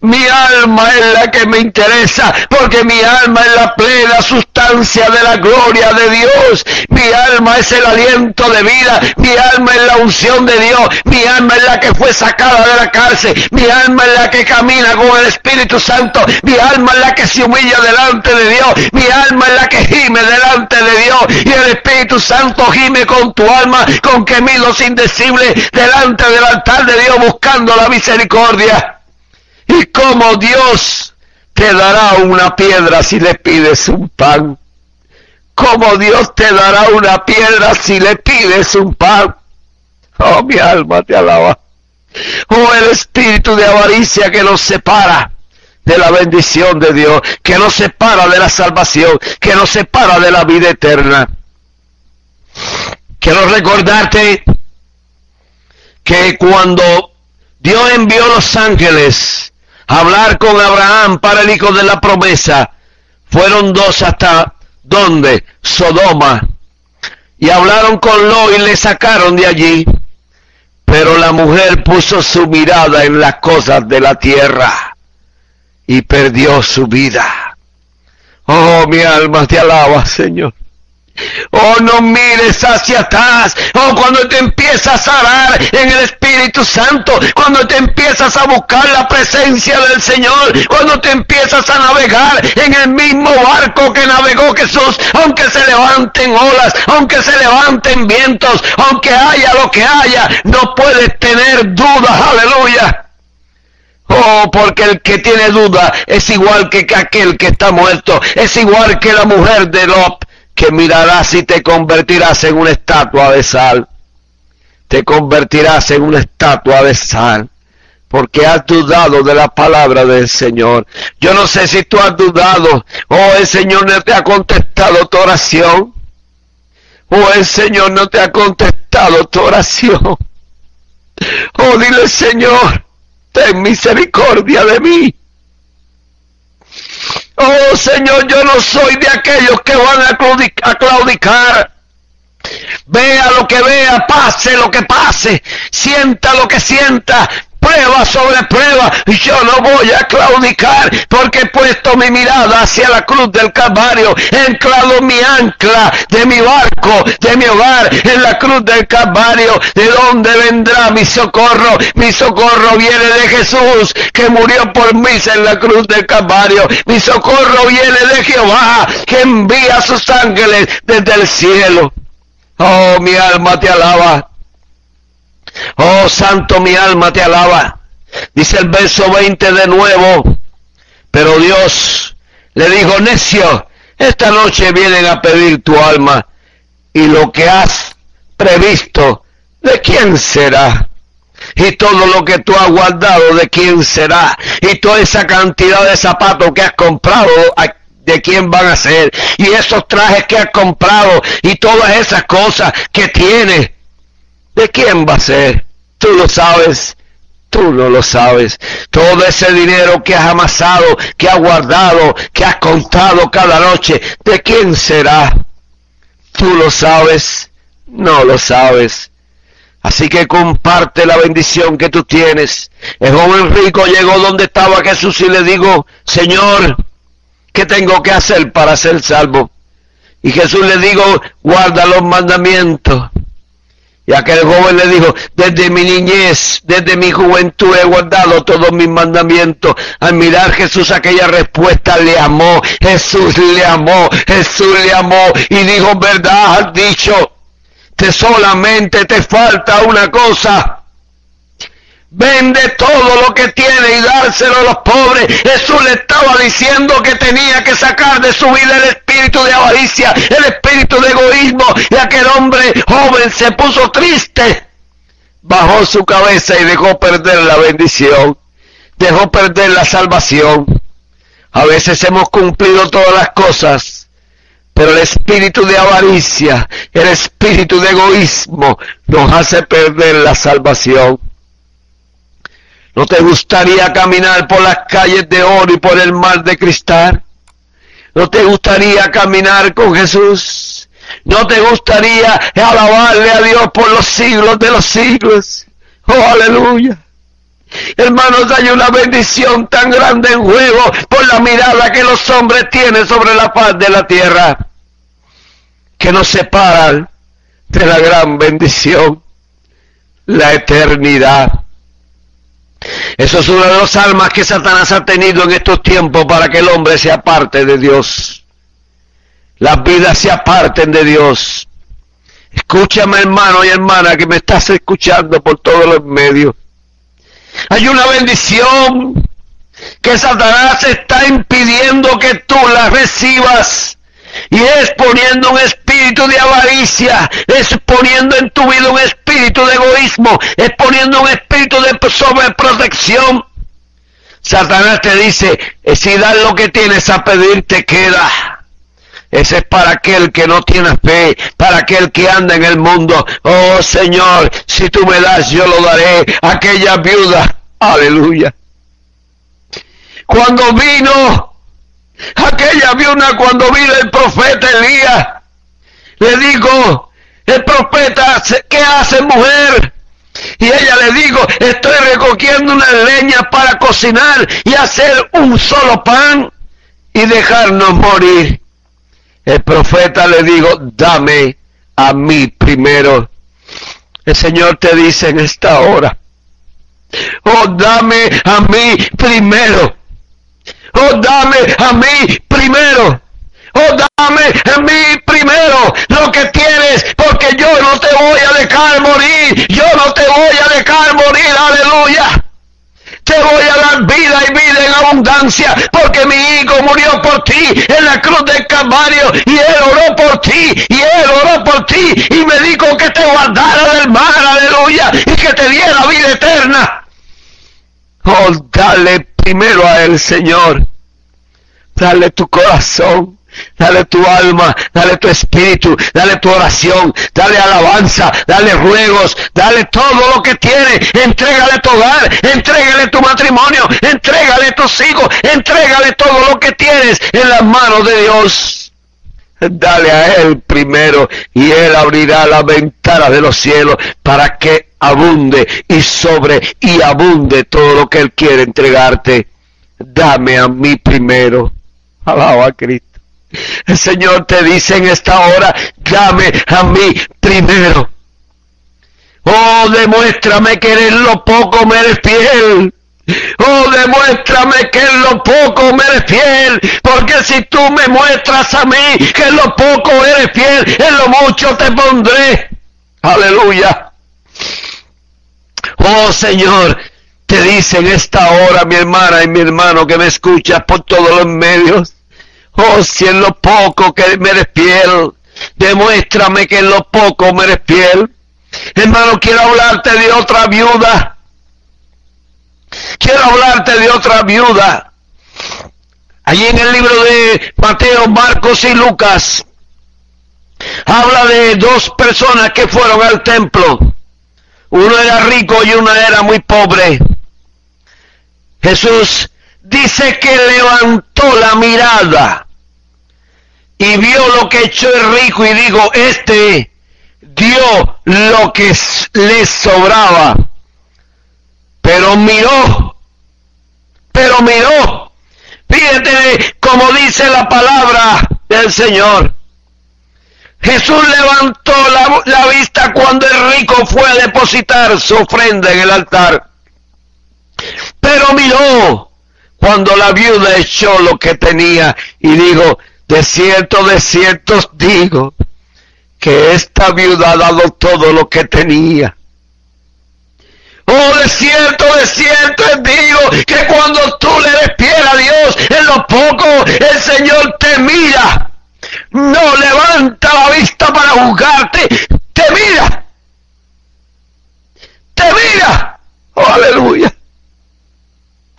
Mi alma es la que me interesa, porque mi alma es la plena sustancia de la gloria de Dios. Mi alma es el aliento de vida, mi alma es la unción de Dios, mi alma es la que fue sacada de la cárcel, mi alma es la que camina con el Espíritu Santo, mi alma es la que se humilla delante de Dios, mi alma es la que gime delante de Dios. Y el Espíritu Santo gime con tu alma con gemidos indecibles delante del altar de Dios buscando la misericordia. Y como Dios te dará una piedra si le pides un pan. Como Dios te dará una piedra si le pides un pan. Oh, mi alma te alaba. Oh, el espíritu de avaricia que nos separa de la bendición de Dios, que nos separa de la salvación, que nos separa de la vida eterna. Quiero recordarte que cuando Dios envió los ángeles hablar con Abraham para el hijo de la promesa. Fueron dos hasta donde? Sodoma. Y hablaron con Lo y le sacaron de allí. Pero la mujer puso su mirada en las cosas de la tierra y perdió su vida. Oh, mi alma te alaba, Señor. Oh, no mires hacia atrás. Oh, cuando te empiezas a arar en el Espíritu Santo, cuando te empiezas a buscar la presencia del Señor, cuando te empiezas a navegar en el mismo barco que navegó Jesús, aunque se levanten olas, aunque se levanten vientos, aunque haya lo que haya, no puedes tener dudas. Aleluya. Oh, porque el que tiene duda es igual que aquel que está muerto, es igual que la mujer de Lot que mirarás y te convertirás en una estatua de sal. Te convertirás en una estatua de sal. Porque has dudado de la palabra del Señor. Yo no sé si tú has dudado. Oh, el Señor no te ha contestado tu oración. Oh, el Señor no te ha contestado tu oración. Oh, dile Señor, ten misericordia de mí. Oh Señor, yo no soy de aquellos que van a claudicar. Vea lo que vea, pase lo que pase, sienta lo que sienta, prueba sobre prueba, yo no voy a claudicar, porque he puesto mi mirada hacia la cruz del Calvario, he mi ancla de mi barco, de mi hogar, en la cruz del Calvario, de donde vendrá mi socorro, mi socorro viene de Jesús, que murió por mí en la cruz del Calvario, mi socorro viene de Jehová, que envía sus ángeles desde el cielo. Oh, mi alma te alaba. Oh santo, mi alma te alaba. Dice el verso 20 de nuevo. Pero Dios le dijo, necio, esta noche vienen a pedir tu alma y lo que has previsto, ¿de quién será? Y todo lo que tú has guardado, ¿de quién será? Y toda esa cantidad de zapatos que has comprado, ¿de quién van a ser? Y esos trajes que has comprado y todas esas cosas que tienes, ¿De quién va a ser? Tú lo sabes. Tú no lo sabes. Todo ese dinero que has amasado, que has guardado, que has contado cada noche, ¿de quién será? Tú lo sabes. No lo sabes. Así que comparte la bendición que tú tienes. El joven rico llegó donde estaba Jesús y le dijo, Señor, ¿qué tengo que hacer para ser salvo? Y Jesús le dijo, guarda los mandamientos. Y aquel joven le dijo, desde mi niñez, desde mi juventud he guardado todos mis mandamientos. Al mirar Jesús aquella respuesta le amó, Jesús le amó, Jesús le amó y dijo, verdad has dicho, te solamente te falta una cosa Vende todo lo que tiene y dárselo a los pobres. Jesús le estaba diciendo que tenía que sacar de su vida el espíritu de avaricia, el espíritu de egoísmo. Y aquel hombre joven se puso triste. Bajó su cabeza y dejó perder la bendición. Dejó perder la salvación. A veces hemos cumplido todas las cosas. Pero el espíritu de avaricia, el espíritu de egoísmo nos hace perder la salvación. ¿No te gustaría caminar por las calles de oro y por el mar de cristal? ¿No te gustaría caminar con Jesús? ¿No te gustaría alabarle a Dios por los siglos de los siglos? Oh, aleluya. Hermanos, hay una bendición tan grande en juego por la mirada que los hombres tienen sobre la paz de la tierra, que nos separan de la gran bendición, la eternidad. Eso es una de las almas que Satanás ha tenido en estos tiempos para que el hombre sea parte de Dios. Las vidas se aparten de Dios. Escúchame hermano y hermana que me estás escuchando por todos los medios. Hay una bendición que Satanás está impidiendo que tú la recibas. Y es poniendo un espíritu de avaricia, es poniendo en tu vida un espíritu de egoísmo, es poniendo un espíritu de sobreprotección. Satanás te dice, si das lo que tienes a pedir, te queda. Ese es para aquel que no tiene fe, para aquel que anda en el mundo. Oh Señor, si tú me das, yo lo daré. Aquella viuda, aleluya. Cuando vino, aquella viuda, cuando vino el profeta Elías, le digo, el profeta, ¿qué hace mujer? Y ella le digo, estoy recogiendo una leña para cocinar y hacer un solo pan y dejarnos morir. El profeta le digo, dame a mí primero. El Señor te dice en esta hora, oh dame a mí primero. Oh dame a mí primero. Oh dame a mí primero lo que tienes, porque yo no te voy a dejar morir. Yo no te voy a dejar morir. Aleluya te voy a dar vida y vida en abundancia, porque mi hijo murió por ti en la cruz del Calvario y él oró por ti y él oró por ti y me dijo que te guardara del mal, aleluya, y que te diera vida eterna. Oh, dale primero a él, Señor. Dale tu corazón. Dale tu alma, dale tu espíritu, dale tu oración, dale alabanza, dale ruegos, dale todo lo que tiene, entrégale tu hogar, entrégale tu matrimonio, entrégale tus hijos, entrégale todo lo que tienes en las manos de Dios. Dale a Él primero y Él abrirá la ventana de los cielos para que abunde y sobre y abunde todo lo que Él quiere entregarte. Dame a mí primero. Alaba a Cristo. El Señor te dice en esta hora, llame a mí primero. Oh, demuéstrame que eres lo poco me eres fiel. Oh, demuéstrame que en lo poco me eres fiel, porque si tú me muestras a mí que en lo poco eres fiel, en lo mucho te pondré. Aleluya. Oh Señor, te dice en esta hora mi hermana y mi hermano que me escuchas por todos los medios. Oh, si en lo poco que me eres fiel, demuéstrame que en lo poco me eres fiel. Hermano, quiero hablarte de otra viuda. Quiero hablarte de otra viuda. Allí en el libro de Mateo, Marcos y Lucas, habla de dos personas que fueron al templo. Uno era rico y uno era muy pobre. Jesús dice que levantó la mirada y vio lo que echó el rico y dijo, este dio lo que le sobraba. Pero miró, pero miró. Fíjate como dice la palabra del Señor. Jesús levantó la, la, vista cuando el rico fue a depositar su ofrenda en el altar. Pero miró cuando la viuda echó lo que tenía y dijo, de cierto, de cierto digo que esta viuda ha dado todo lo que tenía. Oh, de cierto, de cierto digo que cuando tú le des a Dios en lo poco, el Señor te mira. No levanta la vista para juzgarte, te mira. Te mira. Oh, aleluya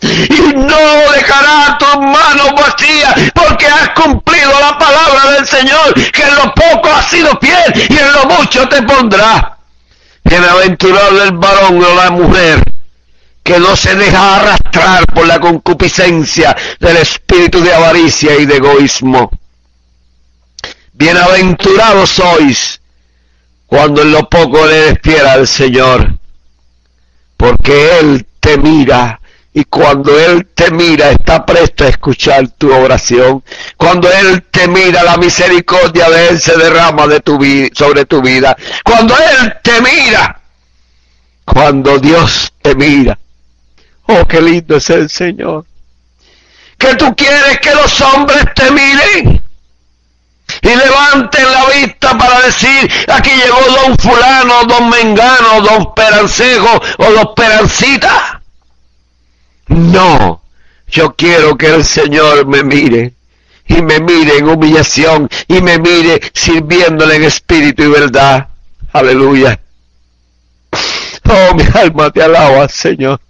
y no dejará tus manos vacías porque has cumplido la palabra del Señor que en lo poco has sido fiel y en lo mucho te pondrá. Bienaventurado el varón o la mujer que no se deja arrastrar por la concupiscencia del espíritu de avaricia y de egoísmo. Bienaventurados sois cuando en lo poco le despiera al Señor porque Él te mira. Y cuando Él te mira, está presto a escuchar tu oración. Cuando Él te mira, la misericordia de Él se derrama de tu sobre tu vida. Cuando Él te mira, cuando Dios te mira. Oh, qué lindo es el Señor. Que tú quieres que los hombres te miren y levanten la vista para decir, aquí llegó don fulano, don mengano, don perancejo o don perancita. No, yo quiero que el Señor me mire y me mire en humillación y me mire sirviéndole en espíritu y verdad. Aleluya. Oh, mi alma te alaba, Señor.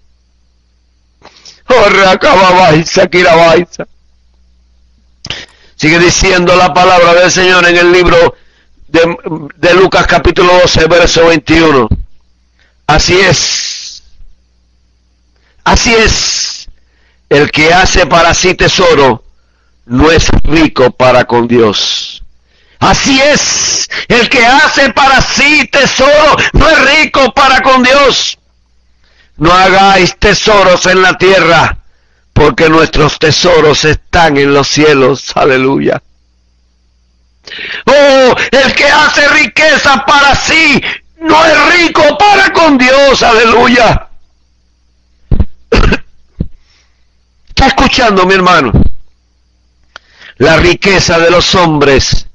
Oh. Sigue diciendo la palabra del Señor en el libro de, de Lucas capítulo 12, verso 21. Así es. Así es. El que hace para sí tesoro no es rico para con Dios. Así es. El que hace para sí tesoro no es rico para con Dios. No hagáis tesoros en la tierra porque nuestros tesoros están en los cielos. Aleluya. Oh, el que hace riqueza para sí no es rico para con Dios. Aleluya. ¿Está escuchando, mi hermano? La riqueza de los hombres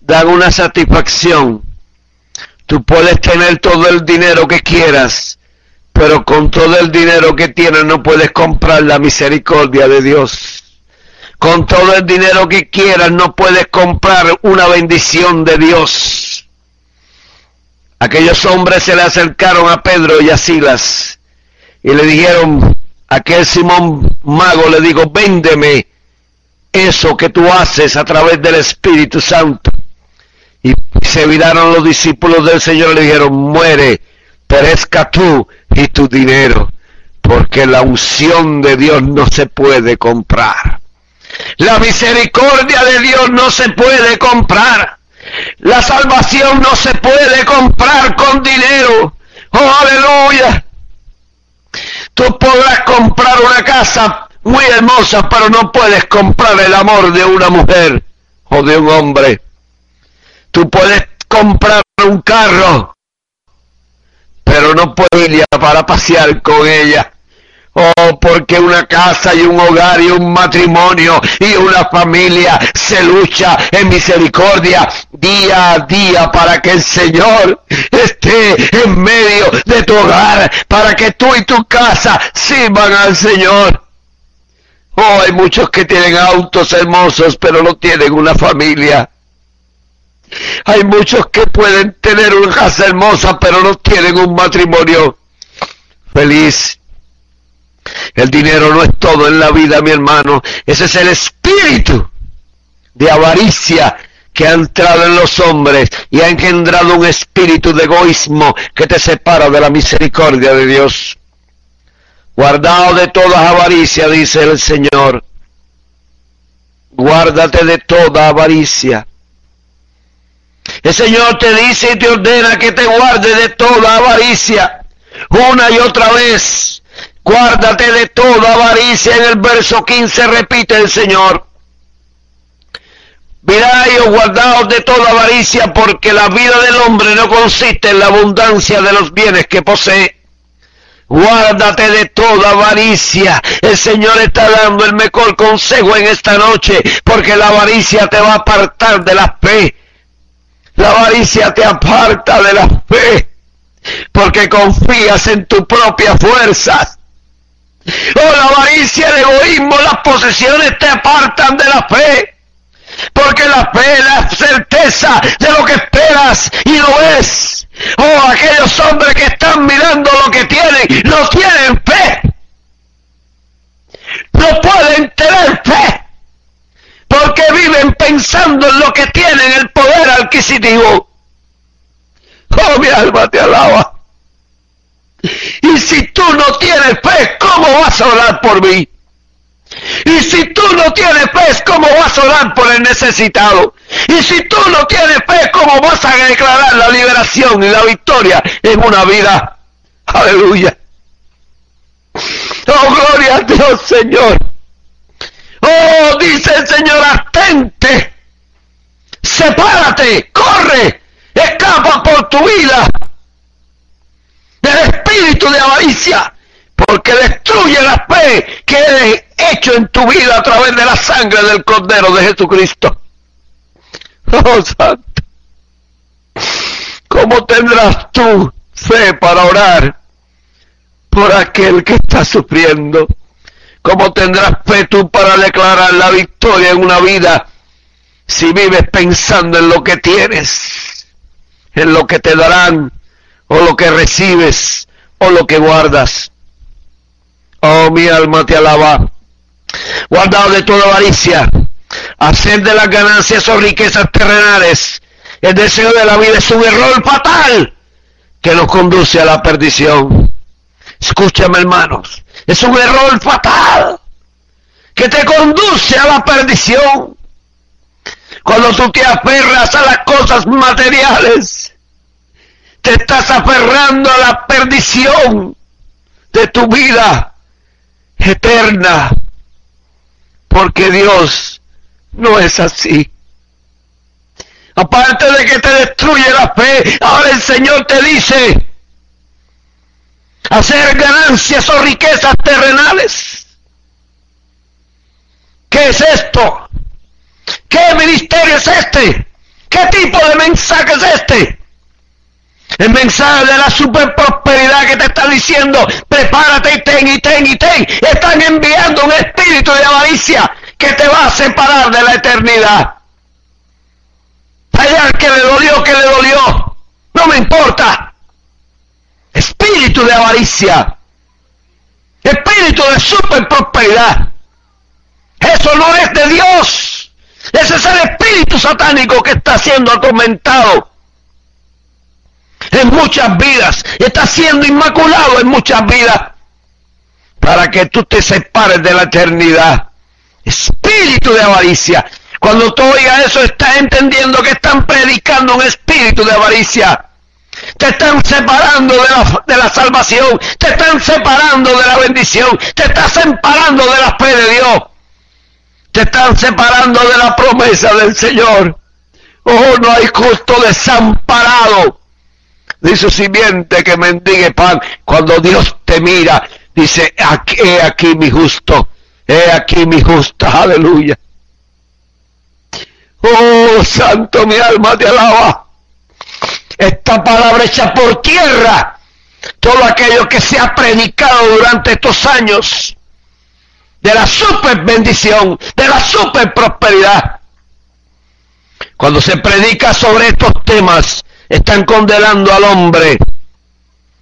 da una satisfacción. Tú puedes tener todo el dinero que quieras, pero con todo el dinero que tienes no puedes comprar la misericordia de Dios. Con todo el dinero que quieras no puedes comprar una bendición de Dios. Aquellos hombres se le acercaron a Pedro y a Silas y le dijeron, aquel Simón Mago le dijo, véndeme eso que tú haces a través del Espíritu Santo. Y se viraron los discípulos del Señor y le dijeron, muere, perezca tú y tu dinero, porque la unción de Dios no se puede comprar. La misericordia de Dios no se puede comprar. La salvación no se puede comprar con dinero. Oh, aleluya. Tú podrás comprar una casa muy hermosa, pero no puedes comprar el amor de una mujer o de un hombre. Tú puedes comprar un carro, pero no puedes ir para pasear con ella. Oh, porque una casa y un hogar y un matrimonio y una familia se lucha en misericordia día a día para que el Señor esté en medio de tu hogar, para que tú y tu casa sirvan al Señor. Oh, hay muchos que tienen autos hermosos, pero no tienen una familia. Hay muchos que pueden tener una casa hermosa, pero no tienen un matrimonio feliz. El dinero no es todo en la vida, mi hermano. Ese es el espíritu de avaricia que ha entrado en los hombres y ha engendrado un espíritu de egoísmo que te separa de la misericordia de Dios. Guardado de toda avaricia, dice el Señor. Guárdate de toda avaricia. El Señor te dice y te ordena que te guarde de toda avaricia. Una y otra vez. Guárdate de toda avaricia. En el verso 15 repite el Señor. Miráis guardaos de toda avaricia porque la vida del hombre no consiste en la abundancia de los bienes que posee. Guárdate de toda avaricia. El Señor está dando el mejor consejo en esta noche porque la avaricia te va a apartar de la fe. La avaricia te aparta de la fe porque confías en tu propia fuerza. Oh, la avaricia, el egoísmo, las posesiones te apartan de la fe. Porque la fe es la certeza de lo que esperas y lo ves. Oh, aquellos hombres que están mirando lo que tienen, no tienen fe. No pueden tener fe porque viven pensando en lo que tienen, el poder adquisitivo. Oh, mi alma te alaba. Y si tú no tienes fe, ¿cómo vas a orar por mí? Y si tú no tienes fe, ¿cómo vas a orar por el necesitado? Y si tú no tienes fe, ¿cómo vas a declarar la liberación y la victoria en una vida? Aleluya. Oh, gloria a Dios, Señor. Oh, dice el Señor, atente. Sepárate, corre, escapa por tu vida de avaricia, porque destruye la fe que eres hecho en tu vida a través de la sangre del Cordero de Jesucristo. Oh, Santo. ¿Cómo tendrás tú fe para orar por aquel que está sufriendo? ¿Cómo tendrás fe tú para declarar la victoria en una vida si vives pensando en lo que tienes, en lo que te darán, o lo que recibes, o lo que guardas? Oh, mi alma te alaba. Guardado de toda avaricia, hacer de las ganancias o riquezas terrenales el deseo de la vida es un error fatal que nos conduce a la perdición. Escúchame hermanos, es un error fatal que te conduce a la perdición. Cuando tú te aferras a las cosas materiales, te estás aferrando a la perdición de tu vida eterna. Porque Dios no es así. Aparte de que te destruye la fe, ahora el Señor te dice, hacer ganancias o riquezas terrenales. ¿Qué es esto? ¿Qué ministerio es este? ¿Qué tipo de mensaje es este? El mensaje de la super prosperidad que te está diciendo, prepárate y ten y ten y ten. Están enviando un espíritu de avaricia que te va a separar de la eternidad. Allá que le dolió, que le dolió. No me importa. Espíritu de avaricia. Espíritu de super prosperidad. Eso no es de Dios. Ese es el espíritu satánico que está siendo atormentado en muchas vidas. Está siendo inmaculado en muchas vidas. Para que tú te separes de la eternidad. Espíritu de avaricia. Cuando tú oigas eso, estás entendiendo que están predicando un espíritu de avaricia. Te están separando de la, de la salvación. Te están separando de la bendición. Te están separando de la fe de Dios. Te están separando de la promesa del Señor. Oh, no hay justo desamparado. Dice su simiente que mendigue pan. Cuando Dios te mira, dice, he aquí mi justo. He aquí mi justa. Aleluya. Oh, santo, mi alma te alaba. Esta palabra hecha por tierra. Todo aquello que se ha predicado durante estos años. De la super bendición, de la super prosperidad. Cuando se predica sobre estos temas, están condenando al hombre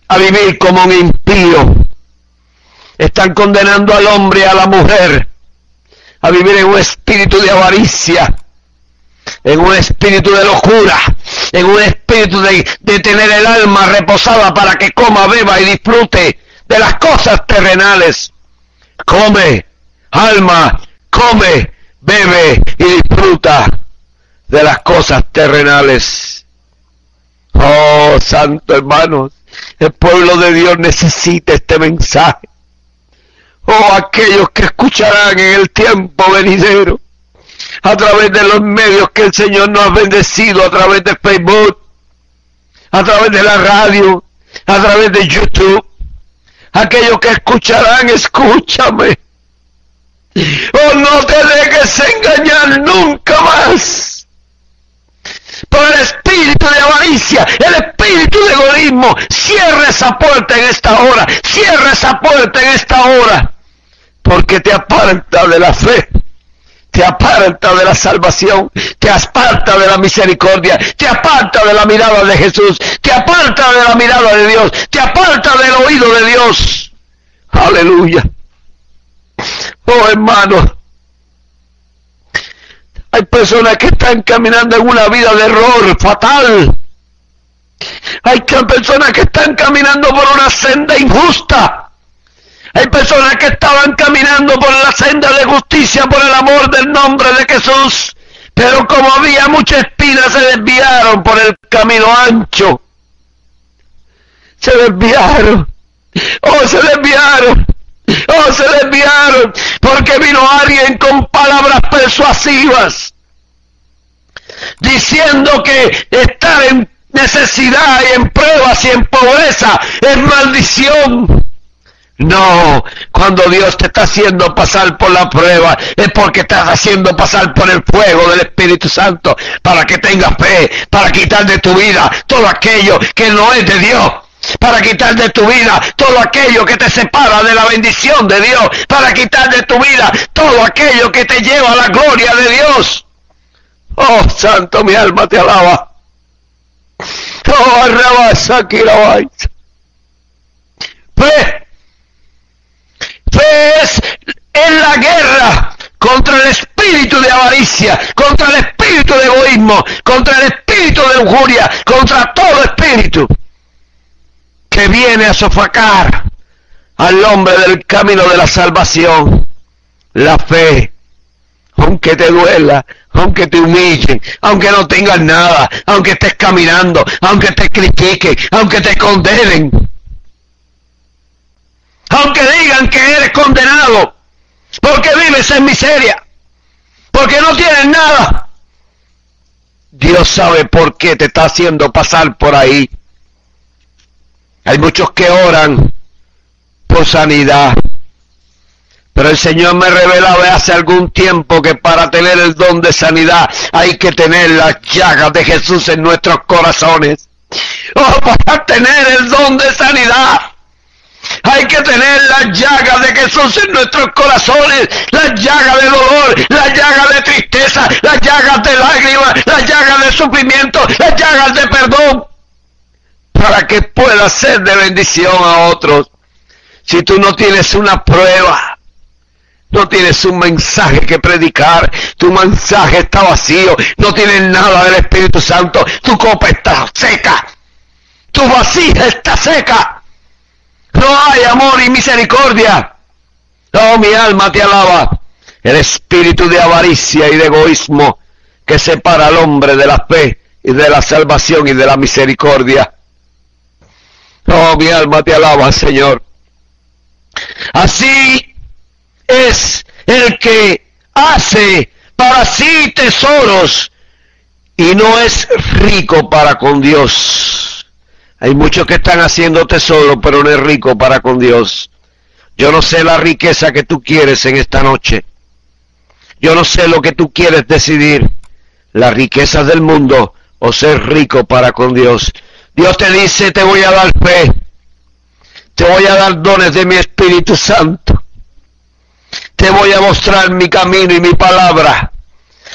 a vivir como un impío. Están condenando al hombre y a la mujer a vivir en un espíritu de avaricia, en un espíritu de locura, en un espíritu de, de, tener el alma reposada para que coma, beba y disfrute de las cosas terrenales. Come, alma, come, bebe y disfruta de las cosas terrenales. Oh, santo hermanos, el pueblo de Dios necesita este mensaje. Oh, aquellos que escucharán en el tiempo venidero a través de los medios que el Señor nos ha bendecido, a través de Facebook, a través de la radio, a través de YouTube. Aquellos que escucharán, escúchame. Oh, no te dejes engañar nunca más. Por el espíritu de avaricia, el espíritu de egoísmo, cierra esa puerta en esta hora, cierra esa puerta en esta hora, porque te aparta de la fe te aparta de la salvación, te aparta de la misericordia, te aparta de la mirada de Jesús, te aparta de la mirada de Dios, te aparta del oído de Dios. Aleluya. Oh hermano, personas que están caminando en una vida de error fatal. Hay personas que están caminando por una senda injusta. Hay personas que estaban caminando por la senda de justicia por el amor del nombre de Jesús, pero como había mucha espina se desviaron por el camino ancho. Se desviaron. Oh, se desviaron. Oh, se desviaron porque vino alguien con palabras persuasivas diciendo que estar en necesidad y en pruebas y en pobreza es maldición. No, cuando Dios te está haciendo pasar por la prueba, es porque estás haciendo pasar por el fuego del Espíritu Santo para que tengas fe, para quitar de tu vida todo aquello que no es de Dios. Para quitar de tu vida todo aquello que te separa de la bendición de Dios. Para quitar de tu vida todo aquello que te lleva a la gloria de Dios. Oh, santo, mi alma te alaba. Oh, arrabasa aquí Fe Fe es en la guerra contra el espíritu de avaricia, contra el espíritu de egoísmo, contra el espíritu de lujuria, contra todo espíritu que viene a sofocar al hombre del camino de la salvación. La fe, aunque te duela, aunque te humillen, aunque no tengas nada, aunque estés caminando, aunque te critiquen, aunque te condenen aunque digan que eres condenado, porque vives en miseria, porque no tienes nada. Dios sabe por qué te está haciendo pasar por ahí. Hay muchos que oran por sanidad. Pero el Señor me revelaba hace algún tiempo que para tener el don de sanidad hay que tener las llagas de Jesús en nuestros corazones. Oh, para tener el don de sanidad hay que tener las llagas de Jesús en nuestros corazones, las llagas de dolor, las llagas de tristeza, las llagas de lágrimas, las llagas de sufrimiento, las llagas de perdón, para que pueda ser de bendición a otros. Si tú no tienes una prueba, no tienes un mensaje que predicar, tu mensaje está vacío, no tienes nada del Espíritu Santo, tu copa está seca, tu vasija está seca. No hay amor y misericordia. Oh, mi alma te alaba. El espíritu de avaricia y de egoísmo que separa al hombre de la fe y de la salvación y de la misericordia. Oh, mi alma te alaba, Señor. Así es el que hace para sí tesoros y no es rico para con Dios. Hay muchos que están haciendo tesoro, pero no es rico para con Dios. Yo no sé la riqueza que tú quieres en esta noche. Yo no sé lo que tú quieres decidir. Las riquezas del mundo o ser rico para con Dios. Dios te dice, te voy a dar fe. Te voy a dar dones de mi Espíritu Santo. Te voy a mostrar mi camino y mi palabra.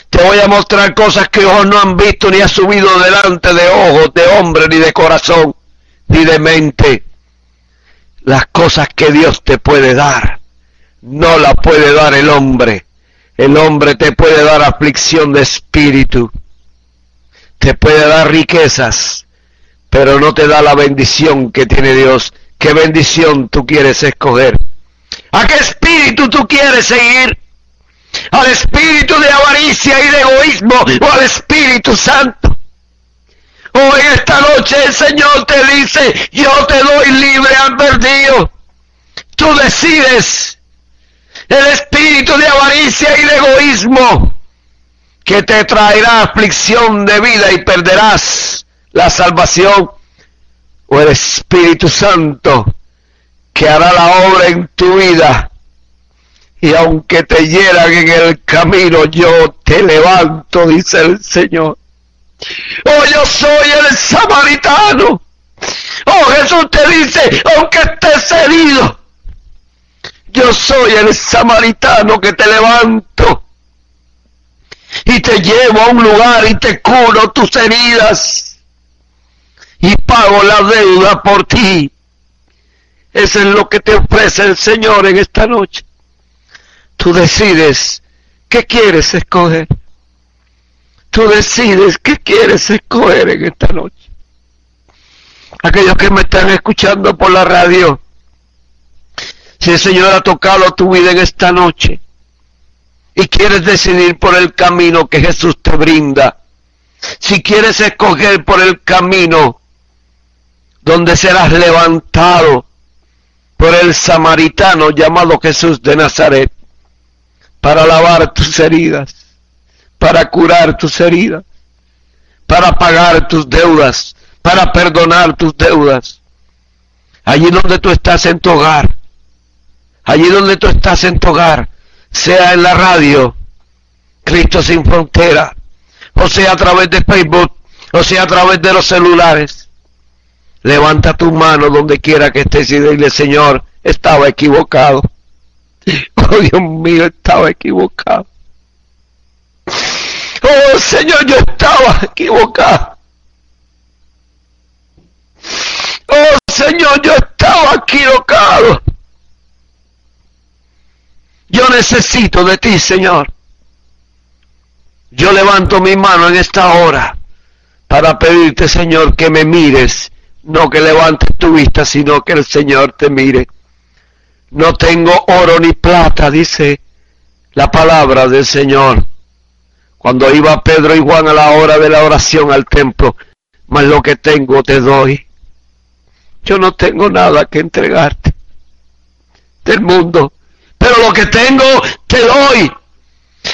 Te voy a mostrar cosas que ojos no han visto ni ha subido delante de ojos de hombre ni de corazón ni de mente. Las cosas que Dios te puede dar, no las puede dar el hombre. El hombre te puede dar aflicción de espíritu, te puede dar riquezas, pero no te da la bendición que tiene Dios. ¿Qué bendición tú quieres escoger? ¿A qué espíritu tú quieres seguir? al espíritu de avaricia y de egoísmo o al Espíritu Santo. Hoy esta noche el Señor te dice, yo te doy libre albedrío. Tú decides el espíritu de avaricia y de egoísmo que te traerá aflicción de vida y perderás la salvación o el Espíritu Santo que hará la obra en tu vida y aunque te hieran en el camino, yo te levanto, dice el Señor. Oh, yo soy el samaritano. Oh, Jesús te dice, aunque estés herido, yo soy el samaritano que te levanto y te llevo a un lugar y te curo tus heridas y pago la deuda por ti. Eso es lo que te ofrece el Señor en esta noche. Tú decides qué quieres escoger. Tú decides qué quieres escoger en esta noche. Aquellos que me están escuchando por la radio, si el Señor ha tocado tu vida en esta noche y quieres decidir por el camino que Jesús te brinda, si quieres escoger por el camino donde serás levantado, por el samaritano llamado Jesús de Nazaret, para lavar tus heridas, para curar tus heridas, para pagar tus deudas, para perdonar tus deudas. Allí donde tú estás en tu hogar, allí donde tú estás en tu hogar, sea en la radio, Cristo sin frontera, o sea a través de Facebook, o sea a través de los celulares. Levanta tu mano donde quiera que estés y dile, Señor, estaba equivocado. Oh Dios mío, estaba equivocado. Oh Señor, yo estaba equivocado. Oh Señor, yo estaba equivocado. Yo necesito de ti, Señor. Yo levanto mi mano en esta hora para pedirte, Señor, que me mires, no que levantes tu vista, sino que el Señor te mire. No tengo oro ni plata, dice la palabra del Señor. Cuando iba Pedro y Juan a la hora de la oración al templo, mas lo que tengo te doy. Yo no tengo nada que entregarte del mundo, pero lo que tengo te doy.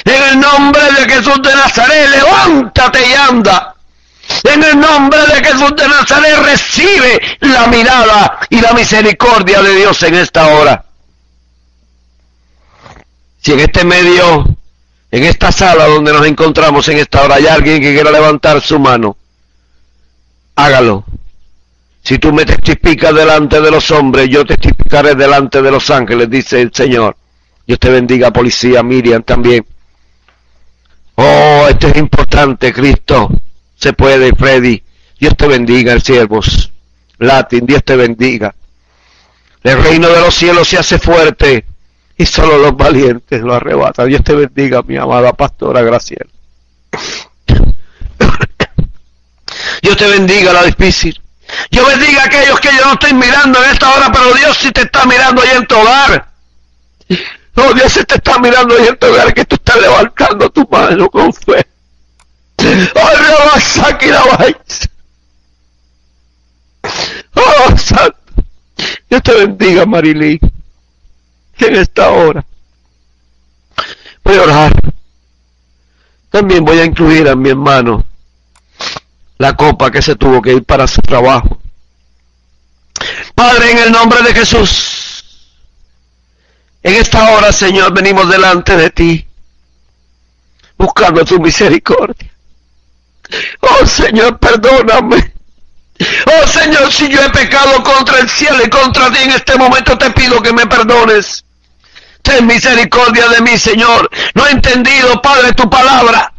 En el nombre de Jesús de Nazaret, levántate y anda. En el nombre de Jesús de Nazaret recibe la mirada y la misericordia de Dios en esta hora. Si en este medio, en esta sala donde nos encontramos en esta hora, hay alguien que quiera levantar su mano, hágalo. Si tú me testificas delante de los hombres, yo testificaré delante de los ángeles, dice el Señor. Dios te bendiga, policía, Miriam también. Oh, esto es importante, Cristo. Se puede, Freddy. Dios te bendiga, siervos. Latin, Dios te bendiga. El reino de los cielos se hace fuerte y solo los valientes lo arrebatan. Dios te bendiga, mi amada pastora Graciela. Dios te bendiga la difícil. Yo bendiga a aquellos que yo no estoy mirando en esta hora, pero Dios sí te está mirando ahí en tu hogar. Oh, Dios sí te está mirando ahí en tu hogar, que tú estás levantando tu mano con fe. Oh, Santo. Dios te bendiga, Marilyn en esta hora. Voy a orar. También voy a incluir a mi hermano la copa que se tuvo que ir para su trabajo. Padre, en el nombre de Jesús, en esta hora, Señor, venimos delante de ti, buscando tu misericordia. Oh Señor, perdóname. Oh Señor, si yo he pecado contra el cielo y contra ti en este momento, te pido que me perdones. Ten misericordia de mí, Señor. No he entendido, Padre, tu palabra.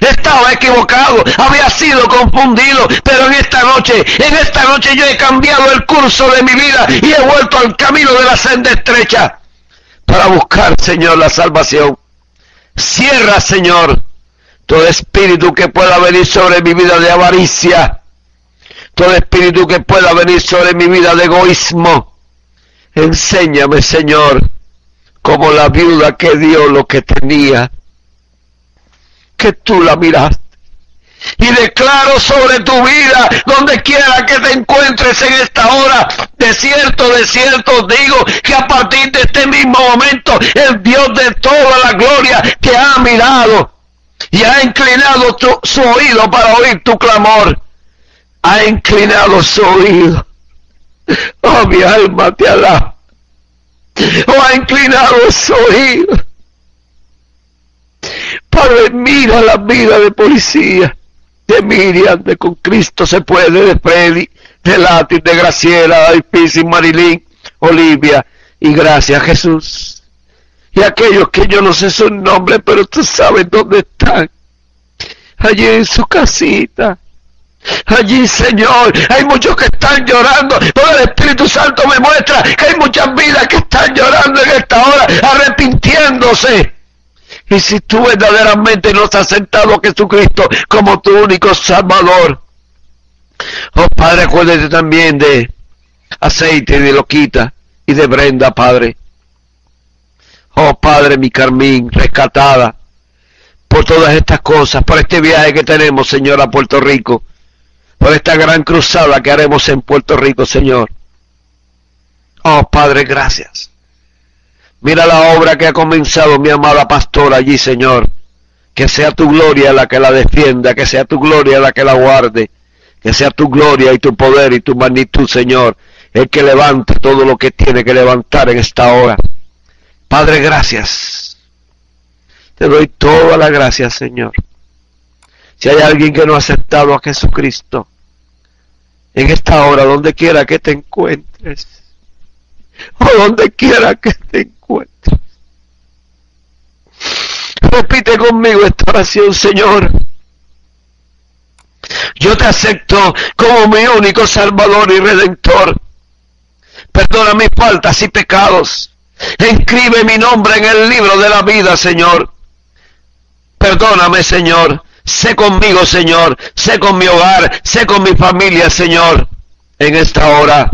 Estaba equivocado, había sido confundido, pero en esta noche, en esta noche yo he cambiado el curso de mi vida y he vuelto al camino de la senda estrecha para buscar, Señor, la salvación. Cierra, Señor, todo espíritu que pueda venir sobre mi vida de avaricia, todo espíritu que pueda venir sobre mi vida de egoísmo. Enséñame, Señor, como la viuda que dio lo que tenía, que tú la miraste. Y declaro sobre tu vida, donde quiera que te encuentres en esta hora, de cierto, de cierto digo que a partir de este mismo momento, el Dios de toda la gloria te ha mirado y ha inclinado su oído para oír tu clamor. Ha inclinado su oído. Oh, mi alma te alaba o ha inclinado su oído. Padre, mira la vida de policía, de Miriam, de con Cristo se puede, de Freddy, de Latin, de Graciela, de Piscis, Marilyn, Olivia, y gracias Jesús. Y aquellos que yo no sé su nombre, pero tú sabes dónde están. Allí en su casita, Allí, Señor, hay muchos que están llorando. Todo el Espíritu Santo me muestra que hay muchas vidas que están llorando en esta hora, arrepintiéndose. Y si tú verdaderamente no has aceptado a Jesucristo como tu único Salvador, oh Padre, acuérdate también de aceite de loquita y de Brenda, Padre. Oh Padre, mi Carmín, rescatada por todas estas cosas, por este viaje que tenemos, Señor, a Puerto Rico por esta gran cruzada que haremos en Puerto Rico, Señor. Oh Padre, gracias. Mira la obra que ha comenzado mi amada pastora allí, Señor. Que sea tu gloria la que la defienda, que sea tu gloria la que la guarde, que sea tu gloria y tu poder y tu magnitud, Señor, el que levante todo lo que tiene que levantar en esta hora. Padre, gracias. Te doy toda la gracia, Señor. Si hay alguien que no ha aceptado a Jesucristo, en esta hora, donde quiera que te encuentres, o donde quiera que te encuentres, repite conmigo esta oración, Señor. Yo te acepto como mi único Salvador y Redentor. Perdona mis faltas y pecados. Escribe mi nombre en el libro de la vida, Señor. Perdóname, Señor. Sé conmigo, Señor. Sé con mi hogar. Sé con mi familia, Señor. En esta hora.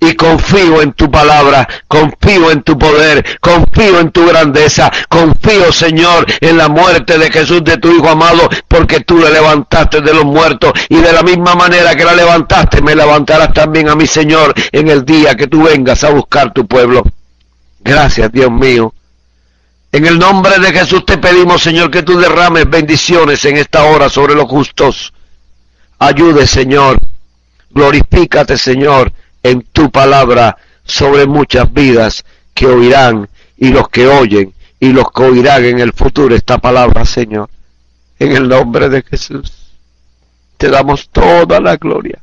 Y confío en tu palabra, confío en tu poder, confío en tu grandeza, confío, Señor, en la muerte de Jesús, de tu Hijo amado, porque tú le levantaste de los muertos y de la misma manera que la levantaste, me levantarás también a mi Señor en el día que tú vengas a buscar tu pueblo. Gracias, Dios mío. En el nombre de Jesús te pedimos, Señor, que tú derrames bendiciones en esta hora sobre los justos. Ayude, Señor. Glorifícate, Señor, en tu palabra sobre muchas vidas que oirán y los que oyen y los que oirán en el futuro esta palabra, Señor. En el nombre de Jesús. Te damos toda la gloria,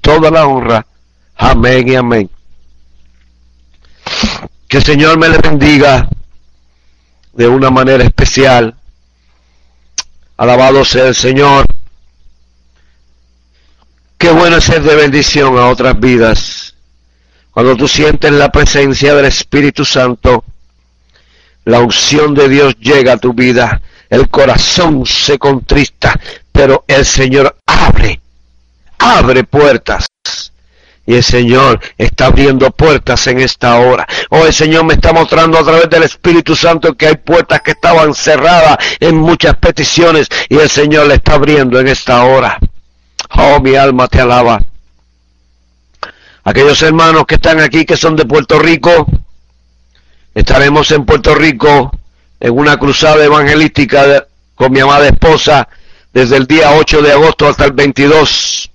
toda la honra. Amén y amén. Que el Señor me le bendiga de una manera especial. Alabado sea el Señor. Qué bueno es ser de bendición a otras vidas. Cuando tú sientes la presencia del Espíritu Santo, la unción de Dios llega a tu vida, el corazón se contrista, pero el Señor abre, abre puertas. Y el Señor está abriendo puertas en esta hora. Oh, el Señor me está mostrando a través del Espíritu Santo que hay puertas que estaban cerradas en muchas peticiones y el Señor le está abriendo en esta hora. Oh, mi alma te alaba. Aquellos hermanos que están aquí, que son de Puerto Rico, estaremos en Puerto Rico en una cruzada evangelística con mi amada esposa desde el día 8 de agosto hasta el 22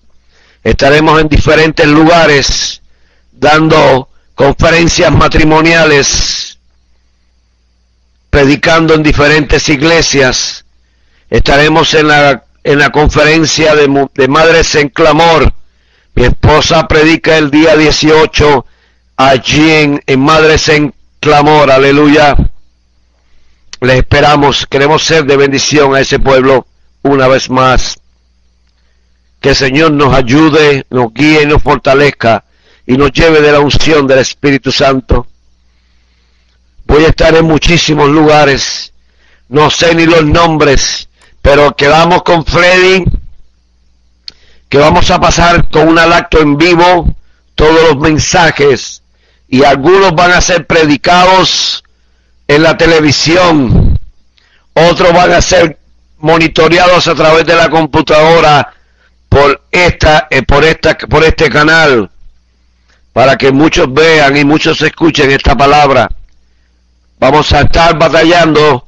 Estaremos en diferentes lugares dando conferencias matrimoniales, predicando en diferentes iglesias. Estaremos en la, en la conferencia de, Madres en Clamor. Mi esposa predica el día 18 allí en, en Madres en Clamor. Aleluya. Les esperamos. Queremos ser de bendición a ese pueblo una vez más. Que el Señor nos ayude, nos guíe y nos fortalezca y nos lleve de la unción del Espíritu Santo. Voy a estar en muchísimos lugares, no sé ni los nombres, pero quedamos con Freddy, que vamos a pasar con un alacto en vivo todos los mensajes y algunos van a ser predicados en la televisión, otros van a ser monitoreados a través de la computadora por esta, eh, por esta, por este canal, para que muchos vean y muchos escuchen esta palabra. Vamos a estar batallando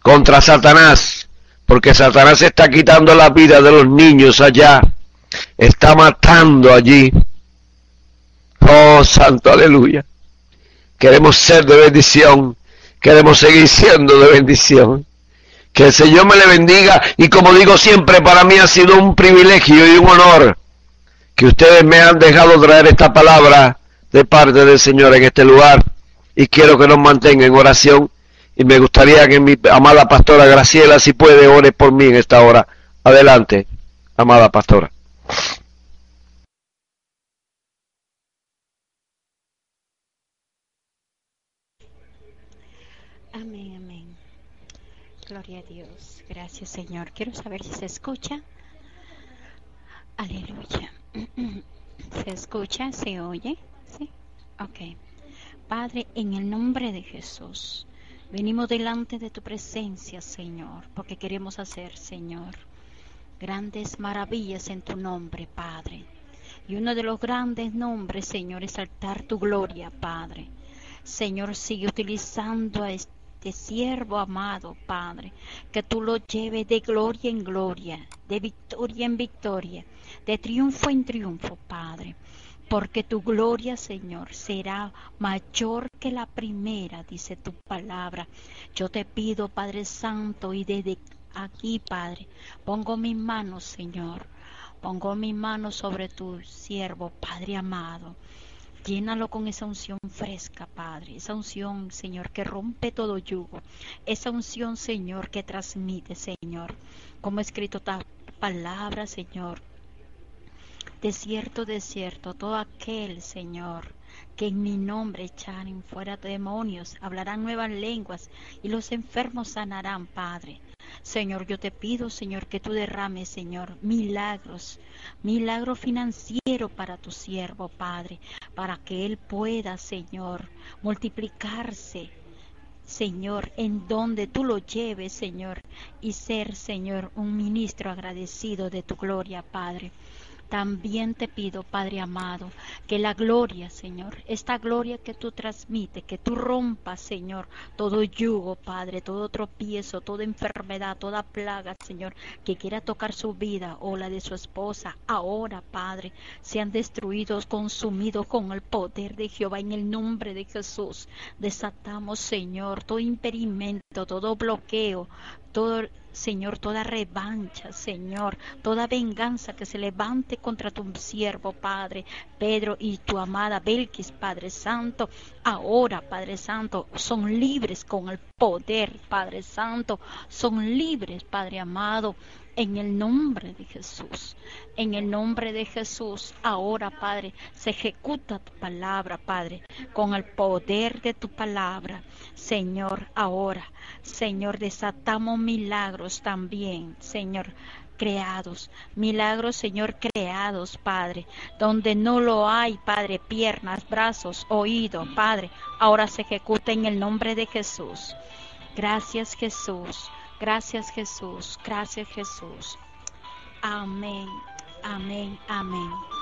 contra Satanás, porque Satanás está quitando la vida de los niños allá, está matando allí. Oh, santo aleluya. Queremos ser de bendición, queremos seguir siendo de bendición. Que el Señor me le bendiga y como digo siempre, para mí ha sido un privilegio y un honor que ustedes me han dejado traer esta palabra de parte del Señor en este lugar y quiero que nos mantenga en oración y me gustaría que mi amada pastora Graciela, si puede, ore por mí en esta hora. Adelante, amada pastora. Gloria a Dios. Gracias, Señor. Quiero saber si se escucha. Aleluya. ¿Se escucha? ¿Se oye? Sí. Ok. Padre, en el nombre de Jesús, venimos delante de tu presencia, Señor, porque queremos hacer, Señor, grandes maravillas en tu nombre, Padre. Y uno de los grandes nombres, Señor, es saltar tu gloria, Padre. Señor, sigue utilizando a este siervo amado, Padre, que tú lo lleves de gloria en gloria, de victoria en victoria, de triunfo en triunfo, Padre porque tu gloria, Señor, será mayor que la primera, dice tu palabra. Yo te pido, Padre Santo, y desde aquí, Padre, pongo mis manos, Señor, pongo mis manos sobre tu siervo, Padre amado. Llénalo con esa unción fresca, Padre, esa unción, Señor, que rompe todo yugo, esa unción, Señor, que transmite, Señor, como escrito esta palabra, Señor, de cierto, de cierto, todo aquel, Señor, que en mi nombre echaren fuera demonios, hablarán nuevas lenguas y los enfermos sanarán, Padre. Señor, yo te pido, Señor, que tú derrames, Señor, milagros, milagro financiero para tu siervo, Padre, para que él pueda, Señor, multiplicarse, Señor, en donde tú lo lleves, Señor, y ser, Señor, un ministro agradecido de tu gloria, Padre. También te pido, Padre amado, que la gloria, Señor, esta gloria que tú transmites, que tú rompas, Señor, todo yugo, Padre, todo tropiezo, toda enfermedad, toda plaga, Señor, que quiera tocar su vida o la de su esposa, ahora, Padre, sean destruidos, consumidos con el poder de Jehová en el nombre de Jesús. Desatamos, Señor, todo impedimento, todo bloqueo, todo Señor, toda revancha, Señor, toda venganza que se levante contra tu siervo, Padre, Pedro y tu amada Belkis, Padre Santo, ahora, Padre Santo, son libres con el poder, Padre Santo, son libres, Padre amado, en el nombre de Jesús. En el nombre de Jesús, ahora, Padre, se ejecuta tu palabra, Padre, con el poder de tu palabra. Señor, ahora, Señor, desatamos milagros también, Señor creados, milagros, Señor, creados, Padre, donde no lo hay, Padre, piernas, brazos, oído, Padre, ahora se ejecuta en el nombre de Jesús. Gracias, Jesús. Gracias Jesús, gracias Jesús. Amén, amén, amén.